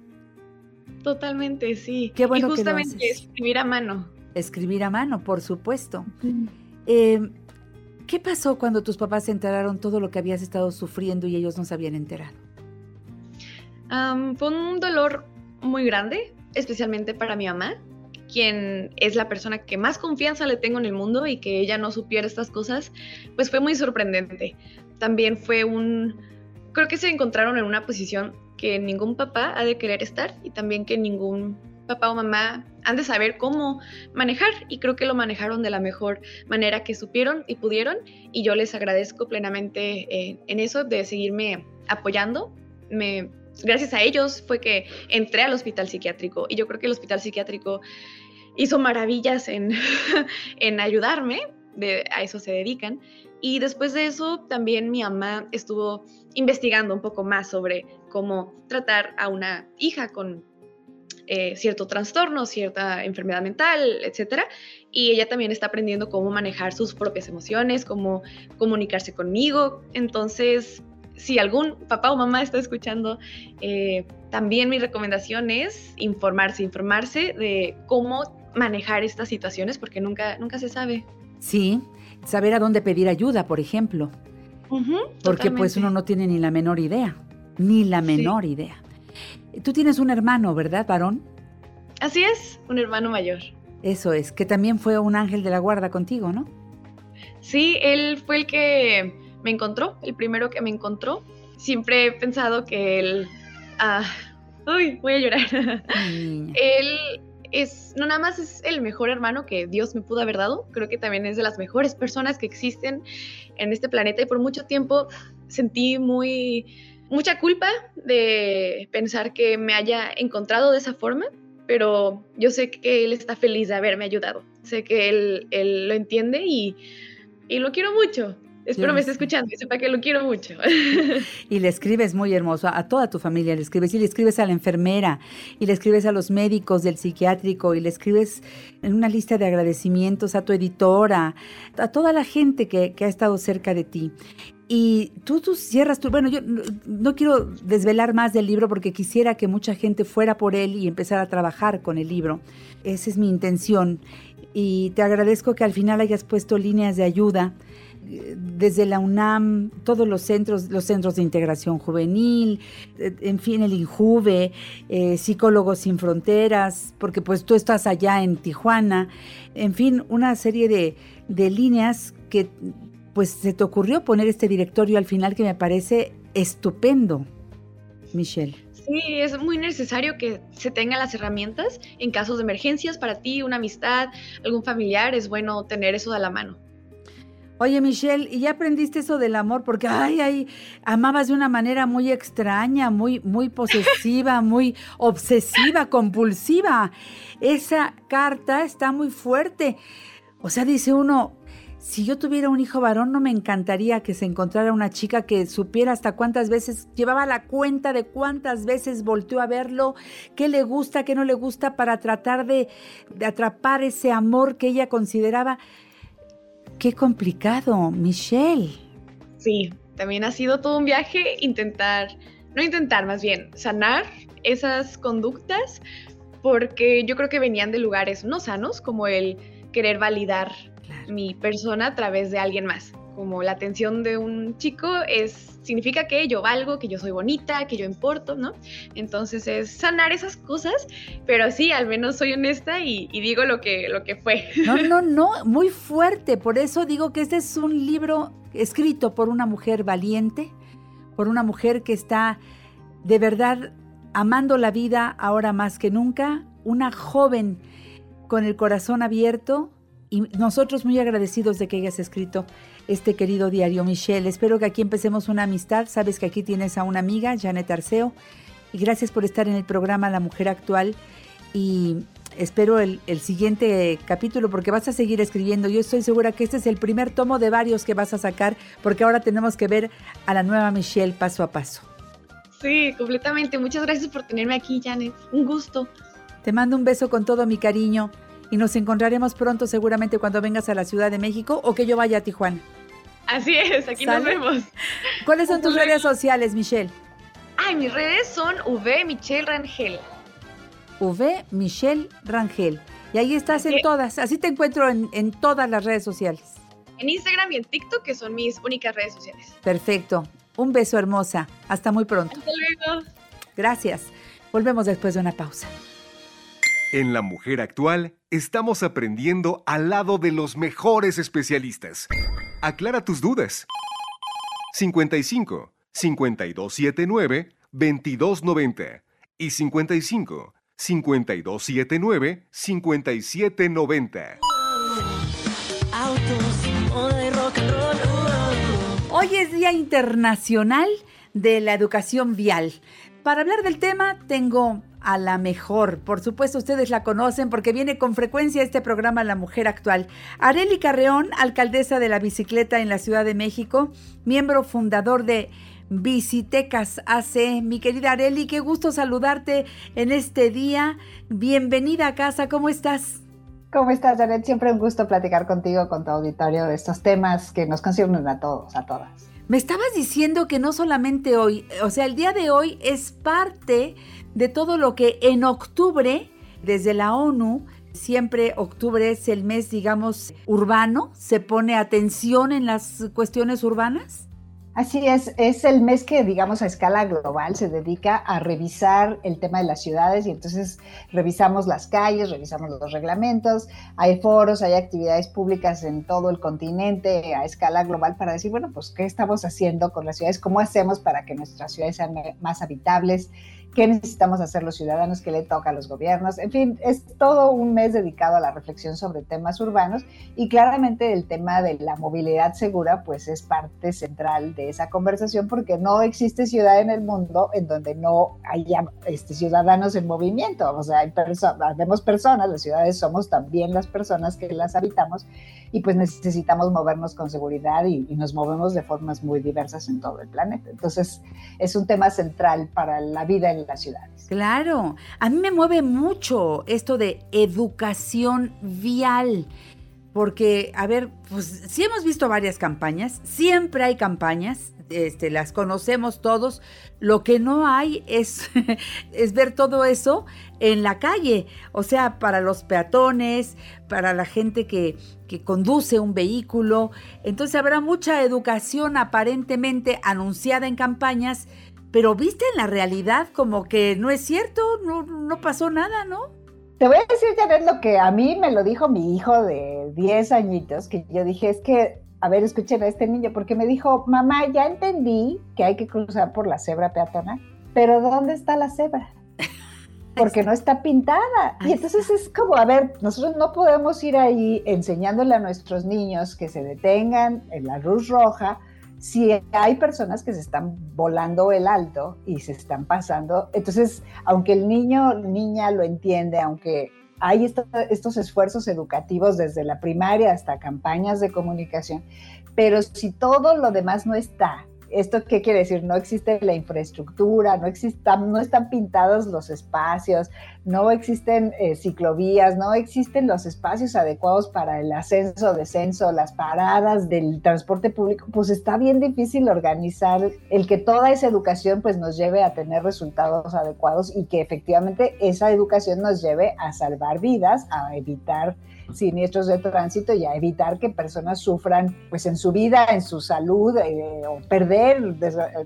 Speaker 9: Totalmente, sí.
Speaker 1: Qué bueno
Speaker 9: y
Speaker 1: que lo
Speaker 9: justamente
Speaker 1: haces.
Speaker 9: escribir a mano.
Speaker 1: Escribir a mano, por supuesto. Eh, ¿Qué pasó cuando tus papás se enteraron todo lo que habías estado sufriendo y ellos no se habían enterado?
Speaker 9: Fue un dolor muy grande, especialmente para mi mamá, quien es la persona que más confianza le tengo en el mundo y que ella no supiera estas cosas, pues fue muy sorprendente. También fue un... Creo que se encontraron en una posición que ningún papá ha de querer estar y también que ningún papá o mamá han de saber cómo manejar y creo que lo manejaron de la mejor manera que supieron y pudieron y yo les agradezco plenamente eh, en eso de seguirme apoyando. Me, gracias a ellos fue que entré al hospital psiquiátrico y yo creo que el hospital psiquiátrico hizo maravillas en, en ayudarme, de, a eso se dedican. Y después de eso también mi mamá estuvo investigando un poco más sobre cómo tratar a una hija con eh, cierto trastorno, cierta enfermedad mental, etcétera. Y ella también está aprendiendo cómo manejar sus propias emociones, cómo comunicarse conmigo. Entonces, si algún papá o mamá está escuchando, eh, también mi recomendación es informarse, informarse de cómo manejar estas situaciones, porque nunca, nunca se sabe.
Speaker 1: Sí, saber a dónde pedir ayuda, por ejemplo. Porque pues uno no tiene ni la menor idea, ni la menor idea. Tú tienes un hermano, ¿verdad, varón?
Speaker 9: Así es, un hermano mayor.
Speaker 1: Eso es, que también fue un ángel de la guarda contigo, ¿no?
Speaker 9: Sí, él fue el que me encontró, el primero que me encontró. Siempre he pensado que él... ah, uy, voy a llorar. él es, no nada más es el mejor hermano que Dios me pudo haber dado, creo que también es de las mejores personas que existen en este planeta y por mucho tiempo sentí muy mucha culpa de pensar que me haya encontrado de esa forma, pero yo sé que él está feliz de haberme ayudado, sé que él, él lo entiende y, y lo quiero mucho. Espero me esté escuchando y sepa que lo quiero mucho.
Speaker 1: Y le escribes muy hermoso, a toda tu familia le escribes, y le escribes a la enfermera, y le escribes a los médicos del psiquiátrico, y le escribes en una lista de agradecimientos a tu editora, a toda la gente que, que ha estado cerca de ti. Y tú, tú cierras tu, bueno, yo no, no quiero desvelar más del libro porque quisiera que mucha gente fuera por él y empezara a trabajar con el libro. Esa es mi intención. Y te agradezco que al final hayas puesto líneas de ayuda eh, desde la UNAM, todos los centros, los centros de integración juvenil, eh, en fin, el INJUVE, eh, Psicólogos Sin Fronteras, porque pues tú estás allá en Tijuana, en fin, una serie de, de líneas que pues se te ocurrió poner este directorio al final que me parece estupendo, Michelle.
Speaker 9: Sí, es muy necesario que se tengan las herramientas en casos de emergencias para ti, una amistad, algún familiar, es bueno tener eso a la mano.
Speaker 1: Oye, Michelle, ¿y ya aprendiste eso del amor? Porque, ay, ay, amabas de una manera muy extraña, muy, muy posesiva, muy obsesiva, compulsiva. Esa carta está muy fuerte. O sea, dice uno, si yo tuviera un hijo varón, no me encantaría que se encontrara una chica que supiera hasta cuántas veces, llevaba la cuenta de cuántas veces volteó a verlo, qué le gusta, qué no le gusta, para tratar de, de atrapar ese amor que ella consideraba. Qué complicado, Michelle.
Speaker 9: Sí, también ha sido todo un viaje intentar, no intentar más bien, sanar esas conductas porque yo creo que venían de lugares no sanos como el querer validar mi persona a través de alguien más. como la atención de un chico es significa que yo valgo, que yo soy bonita, que yo importo, ¿no? Entonces es sanar esas cosas, pero sí, al menos soy honesta y, y digo lo que, lo que fue.
Speaker 1: No, no, no, muy fuerte. Por eso digo que este es un libro escrito por una mujer valiente, por una mujer que está de verdad amando la vida ahora más que nunca, una joven con el corazón abierto y nosotros muy agradecidos de que hayas escrito este querido diario, Michelle. Espero que aquí empecemos una amistad. Sabes que aquí tienes a una amiga, Janet Arceo. Y gracias por estar en el programa La Mujer Actual. Y espero el, el, siguiente capítulo porque vas a seguir escribiendo. Yo estoy segura que este es el primer tomo de varios que vas a sacar porque ahora tenemos que ver a la nueva Michelle paso a paso.
Speaker 9: Sí, completamente. Muchas gracias por tenerme aquí, Janet. Un gusto.
Speaker 1: Te mando un beso con todo mi cariño y nos encontraremos pronto seguramente cuando vengas a la Ciudad de México o que yo vaya a Tijuana.
Speaker 9: Así es, aquí ¿Sale? nos vemos.
Speaker 1: ¿Cuáles son tus redes sociales, Michelle?
Speaker 9: Ay, mis redes son V Michelle Rangel.
Speaker 1: V Michelle Rangel. Y ahí estás en todas. Así te encuentro en, en, todas las redes sociales.
Speaker 9: En Instagram y en TikTok, que son mis únicas redes sociales.
Speaker 1: Perfecto. Un beso hermosa. Hasta muy pronto.
Speaker 9: Hasta luego.
Speaker 1: Gracias. Volvemos después de una pausa.
Speaker 3: En La Mujer Actual estamos aprendiendo al lado de los mejores especialistas. Aclara tus dudas. 55 5279 2290 y 55 5279 5790.
Speaker 7: Autos de rock and roll.
Speaker 1: Hoy es Día Internacional de la Educación Vial. Para hablar del tema tengo a la mejor. Por supuesto, ustedes la conocen porque viene con frecuencia este programa La Mujer Actual. Areli Carreón, alcaldesa de la bicicleta en la Ciudad de México, miembro fundador de Bicitecas AC. Mi querida Areli, qué gusto saludarte en este día. Bienvenida a casa, ¿cómo estás?
Speaker 10: ¿Cómo estás, Janet? Siempre un gusto platicar contigo, con tu auditorio, de estos temas que nos conciernen a todos, a todas.
Speaker 1: Me estabas diciendo que no solamente hoy, o sea, el día de hoy es parte de todo lo que en octubre, desde la ONU, siempre octubre es el mes, digamos, urbano, se pone atención en las cuestiones urbanas.
Speaker 10: Así es, es el mes que, digamos, a escala global se dedica a revisar el tema de las ciudades y entonces revisamos las calles, revisamos los reglamentos, hay foros, hay actividades públicas en todo el continente a escala global para decir, bueno, pues, ¿qué estamos haciendo con las ciudades? ¿Cómo hacemos para que nuestras ciudades sean más habitables? Qué necesitamos hacer los ciudadanos, qué le toca a los gobiernos. En fin, es todo un mes dedicado a la reflexión sobre temas urbanos y claramente el tema de la movilidad segura pues es parte central de esa conversación porque no existe ciudad en el mundo en donde no haya este, ciudadanos en movimiento. O sea, hay personas, vemos personas, las ciudades somos también las personas que las habitamos y pues necesitamos movernos con seguridad y, y nos movemos de formas muy diversas en todo el planeta. Entonces, es un tema central para la vida en las ciudades.
Speaker 1: Claro, a mí me mueve mucho esto de educación vial. Porque, a ver, pues sí hemos visto varias campañas, siempre hay campañas, este, las conocemos todos. Lo que no hay es, es ver todo eso en la calle, o sea, para los peatones, para la gente que, que conduce un vehículo. Entonces habrá mucha educación aparentemente anunciada en campañas, pero viste en la realidad como que no es cierto, no, no pasó nada, ¿no?
Speaker 10: Te voy a decir, Janet, lo que a mí me lo dijo mi hijo de 10 añitos, que yo dije, es que, a ver, escuchen a este niño, porque me dijo, mamá, ya entendí que hay que cruzar por la cebra peatonal, pero ¿dónde está la cebra? Porque no está pintada. Y entonces es como, a ver, nosotros no podemos ir ahí enseñándole a nuestros niños que se detengan en la luz roja, si hay personas que se están volando el alto y se están pasando, entonces, aunque el niño, niña lo entiende, aunque hay esto, estos esfuerzos educativos desde la primaria hasta campañas de comunicación, pero si todo lo demás no está, ¿Esto qué quiere decir? No existe la infraestructura, no, existan, no están pintados los espacios, no existen eh, ciclovías, no existen los espacios adecuados para el ascenso, descenso, las paradas del transporte público, pues está bien difícil organizar el que toda esa educación pues nos lleve a tener resultados adecuados y que efectivamente esa educación nos lleve a salvar vidas, a evitar siniestros de tránsito y a evitar que personas sufran pues en su vida, en su salud eh, o perder,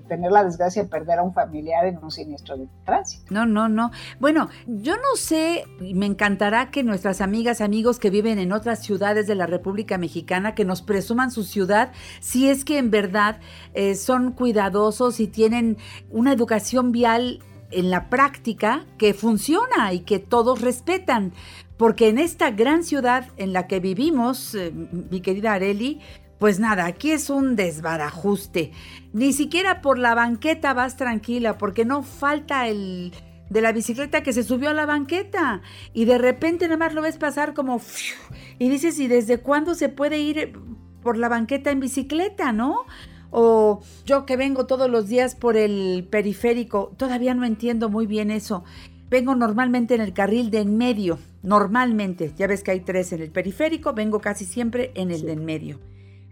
Speaker 10: tener la desgracia de perder a un familiar en un siniestro de tránsito.
Speaker 1: No, no, no. Bueno, yo no sé, me encantará que nuestras amigas, amigos que viven en otras ciudades de la República Mexicana, que nos presuman su ciudad, si es que en verdad eh, son cuidadosos y tienen una educación vial en la práctica que funciona y que todos respetan. Porque en esta gran ciudad en la que vivimos, eh, mi querida Areli, pues nada, aquí es un desbarajuste. Ni siquiera por la banqueta vas tranquila, porque no falta el de la bicicleta que se subió a la banqueta y de repente nada más lo ves pasar como y dices, ¿y desde cuándo se puede ir por la banqueta en bicicleta, no? O yo que vengo todos los días por el periférico, todavía no entiendo muy bien eso. Vengo normalmente en el carril de en medio, normalmente, ya ves que hay tres en el periférico, vengo casi siempre en el de en medio.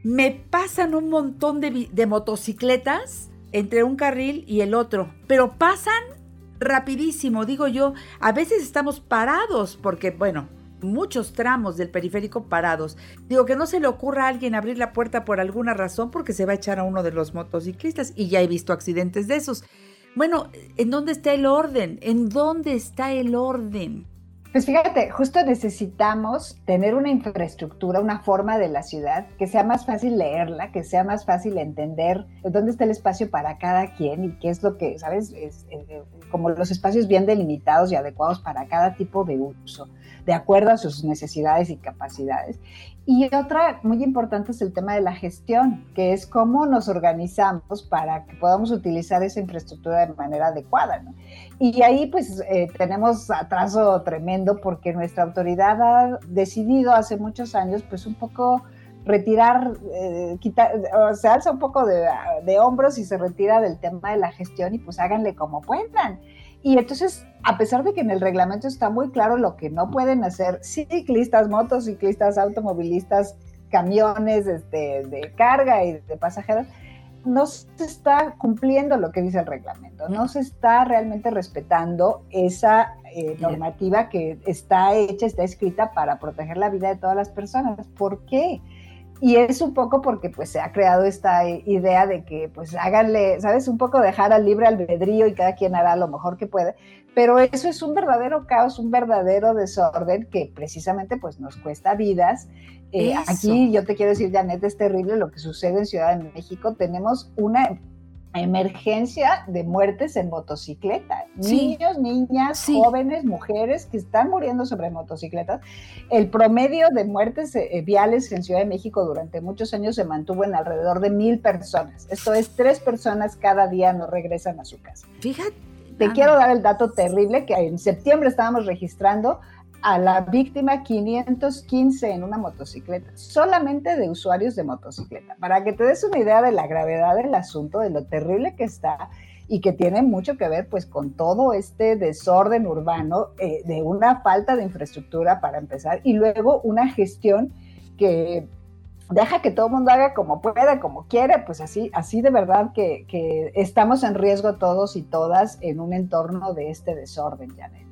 Speaker 1: Me pasan un montón de, motocicletas entre un carril y el otro, pero pasan rapidísimo, digo yo, a veces estamos parados porque, bueno, muchos tramos del periférico parados. Digo que no se le ocurra a alguien abrir la puerta por alguna razón porque se va a echar a uno de los motociclistas y ya he visto accidentes de esos. Bueno, ¿en dónde está el orden? ¿En dónde está el orden?
Speaker 10: Pues fíjate, justo necesitamos tener una infraestructura, una forma de la ciudad que sea más fácil leerla, que sea más fácil entender dónde está el espacio para cada quien y qué es lo que, ¿sabes? Es, como los espacios bien delimitados y adecuados para cada tipo de uso, de acuerdo a sus necesidades y capacidades. Y otra muy importante es el tema de la gestión, que es cómo nos organizamos para que podamos utilizar esa infraestructura de manera adecuada. Y ahí pues eh, tenemos atraso tremendo porque nuestra autoridad ha decidido hace muchos años pues un poco retirar, eh, quitar, o se alza un poco de, de hombros y se retira del tema de la gestión y pues háganle como puedan. Y entonces, a pesar de que en el reglamento está muy claro lo que no pueden hacer ciclistas, motociclistas, automovilistas, camiones este, de carga y de pasajeros, no se está cumpliendo lo que dice el reglamento, no se está realmente respetando esa eh, normativa que está hecha, está escrita para proteger la vida de todas las personas. ¿Por qué? Y es un poco porque pues se ha creado esta idea de que pues háganle, ¿sabes? Un poco dejar al libre albedrío y cada quien hará lo mejor que puede, pero eso es un verdadero caos, un verdadero desorden que precisamente pues nos cuesta vidas. Eh, aquí yo te quiero decir, Janet, es terrible lo que sucede en Ciudad de México. Tenemos una emergencia de muertes en motocicleta.
Speaker 1: Sí.
Speaker 10: Niños, niñas,
Speaker 1: Sí.
Speaker 10: jóvenes, mujeres que están muriendo sobre motocicletas. El promedio de muertes eh, viales en Ciudad de México durante muchos años se mantuvo en alrededor de mil personas. Esto es, tres personas cada día no regresan a su casa.
Speaker 1: Fíjate.
Speaker 10: Te
Speaker 1: Ah.
Speaker 10: quiero dar el dato terrible que en septiembre estábamos registrando a la víctima 515 en una motocicleta, solamente de usuarios de motocicleta, para que te des una idea de la gravedad del asunto, de lo terrible que está y que tiene mucho que ver pues con todo este desorden urbano, eh, de una falta de infraestructura para empezar y luego una gestión que deja que todo el mundo haga como pueda, como quiere, pues así, así de verdad que, estamos en riesgo todos y todas en un entorno de este desorden, Janet.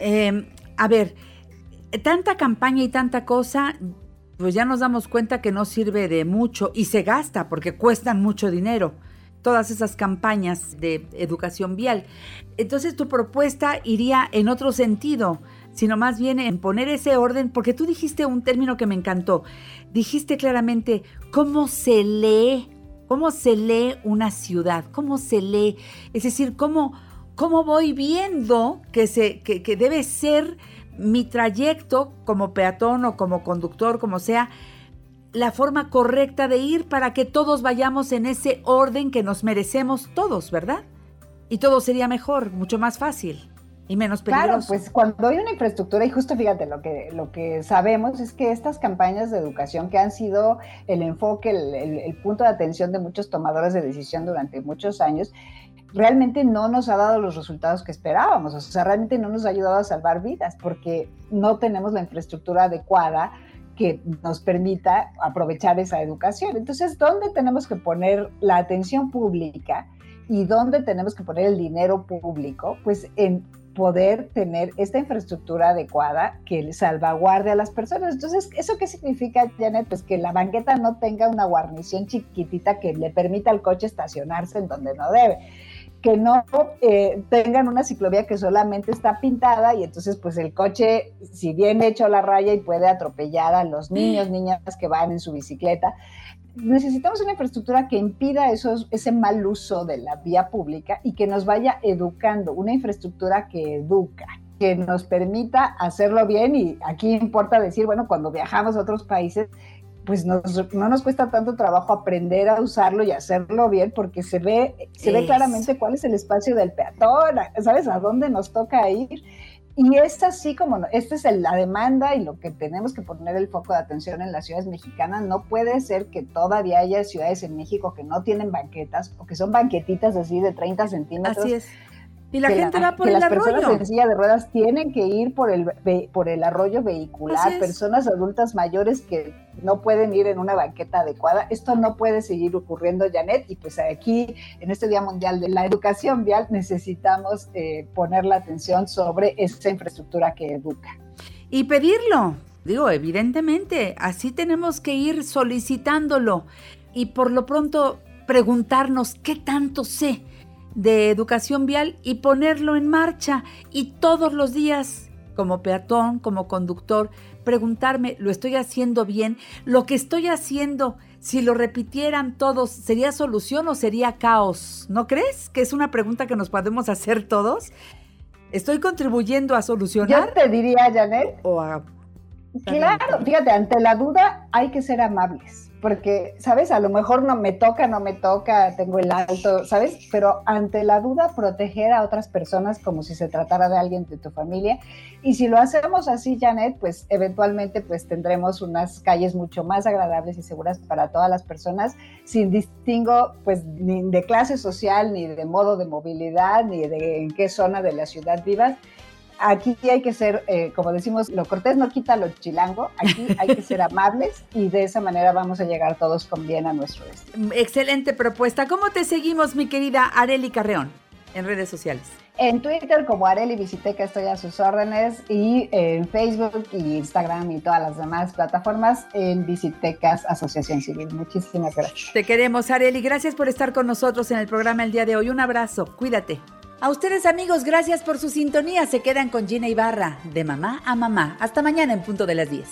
Speaker 1: Eh, a ver, tanta campaña y tanta cosa, pues ya nos damos cuenta que no sirve de mucho y se gasta porque cuestan mucho dinero todas esas campañas de educación vial. Entonces tu propuesta iría en otro sentido, sino más bien en poner ese orden, porque tú dijiste un término que me encantó. Dijiste claramente cómo se lee, cómo se lee una ciudad, cómo se lee, es decir, cómo, cómo voy viendo que, se, que, que debe ser mi trayecto como peatón o como conductor, como sea, la forma correcta de ir para que todos vayamos en ese orden que nos merecemos todos, ¿verdad? Y todo sería mejor, mucho más fácil y menos peligroso.
Speaker 10: Claro, pues cuando hay una infraestructura, y justo fíjate, lo que, lo que sabemos es que estas campañas de educación que han sido el enfoque, el, el, el punto de atención de muchos tomadores de decisión durante muchos años, realmente no nos ha dado los resultados que esperábamos, o sea, realmente no nos ha ayudado a salvar vidas porque no tenemos la infraestructura adecuada que nos permita aprovechar esa educación. Entonces, ¿dónde tenemos que poner la atención pública y dónde tenemos que poner el dinero público? Pues en poder tener esta infraestructura adecuada que salvaguarde a las personas. Entonces, ¿eso qué significa, Janet? Pues que la banqueta no tenga una guarnición chiquitita que le permita al coche estacionarse en donde no debe que no eh, tengan una ciclovía que solamente está pintada y entonces pues el coche, si bien hecho la raya y puede atropellar a los niños, niñas que van en su bicicleta, necesitamos una infraestructura que impida esos, ese mal uso de la vía pública y que nos vaya educando, una infraestructura que educa que nos permita hacerlo bien y aquí importa decir, bueno, cuando viajamos a otros países, pues nos, no nos cuesta tanto trabajo aprender a usarlo y hacerlo bien porque se ve, se ve claramente cuál es el espacio del peatón, ¿sabes? A dónde nos toca ir. Y es así como, no- esta es el- la demanda y lo que tenemos que poner el foco de atención en las ciudades mexicanas. No puede ser que todavía haya ciudades en México que no tienen banquetas o que son banquetitas así de 30 centímetros.
Speaker 1: Así es. Y la
Speaker 10: que
Speaker 1: gente va por
Speaker 10: que
Speaker 1: el
Speaker 10: las personas en silla de ruedas tienen que ir por el, ve- por el arroyo vehicular, personas adultas mayores que no pueden ir en una banqueta adecuada. Esto no puede seguir ocurriendo, Janet, y pues aquí, en este Día Mundial de la Educación Vial, necesitamos eh, poner la atención sobre esa infraestructura que educa.
Speaker 1: Y pedirlo. Digo, evidentemente, así tenemos que ir solicitándolo. Y por lo pronto preguntarnos qué tanto sé de educación vial y ponerlo en marcha. Y todos los días, como peatón, como conductor, preguntarme, ¿lo estoy haciendo bien? ¿Lo que estoy haciendo, si lo repitieran todos, sería solución o sería caos? ¿No crees que es una pregunta que nos podemos hacer todos? ¿Estoy contribuyendo a solucionar?
Speaker 10: Yo te diría, Janet,
Speaker 1: o a
Speaker 10: Claro, fíjate, ante la duda hay que ser amables, porque, ¿sabes? A lo mejor no me toca, no me toca, tengo el alto, ¿sabes? Pero ante la duda, proteger a otras personas como si se tratara de alguien de tu familia. Y si lo hacemos así, Janet, pues eventualmente pues tendremos unas calles mucho más agradables y seguras para todas las personas, sin distingo pues ni de clase social, ni de modo de movilidad, ni de en qué zona de la ciudad vivas aquí hay que ser, eh, como decimos, lo cortés no quita lo chilango, aquí hay que ser amables y de esa manera vamos a llegar todos con bien a nuestro destino.
Speaker 1: Excelente propuesta. ¿Cómo te seguimos, mi querida Areli Carreón, en redes sociales?
Speaker 10: En Twitter como Areli Visiteca estoy a sus órdenes y en Facebook y Instagram y todas las demás plataformas en Visitecas Asociación Civil. Muchísimas gracias.
Speaker 1: Te queremos, Areli. Gracias por estar con nosotros en el programa el día de hoy. Un abrazo. Cuídate. A ustedes, amigos, gracias por su sintonía. Se quedan con Gina Ibarra, de mamá a mamá. Hasta mañana en punto de las 10.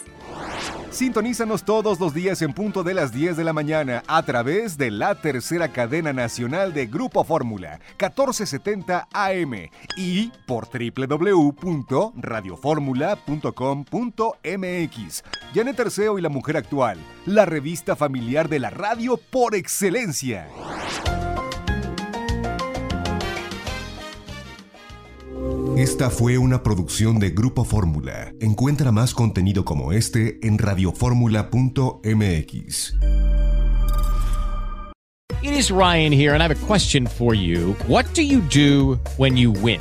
Speaker 3: Sintonízanos todos los días en punto de las 10 de la mañana a través de la tercera cadena nacional de Grupo Fórmula, 1470 AM y por www.radioformula.com.mx. Janet Terceo y la Mujer Actual, la revista familiar de la radio por excelencia. Esta fue una producción de Grupo Fórmula. Encuentra más contenido como este en radioformula.mx.
Speaker 11: It is Ryan here, and I have a question for you. What do you do when you win?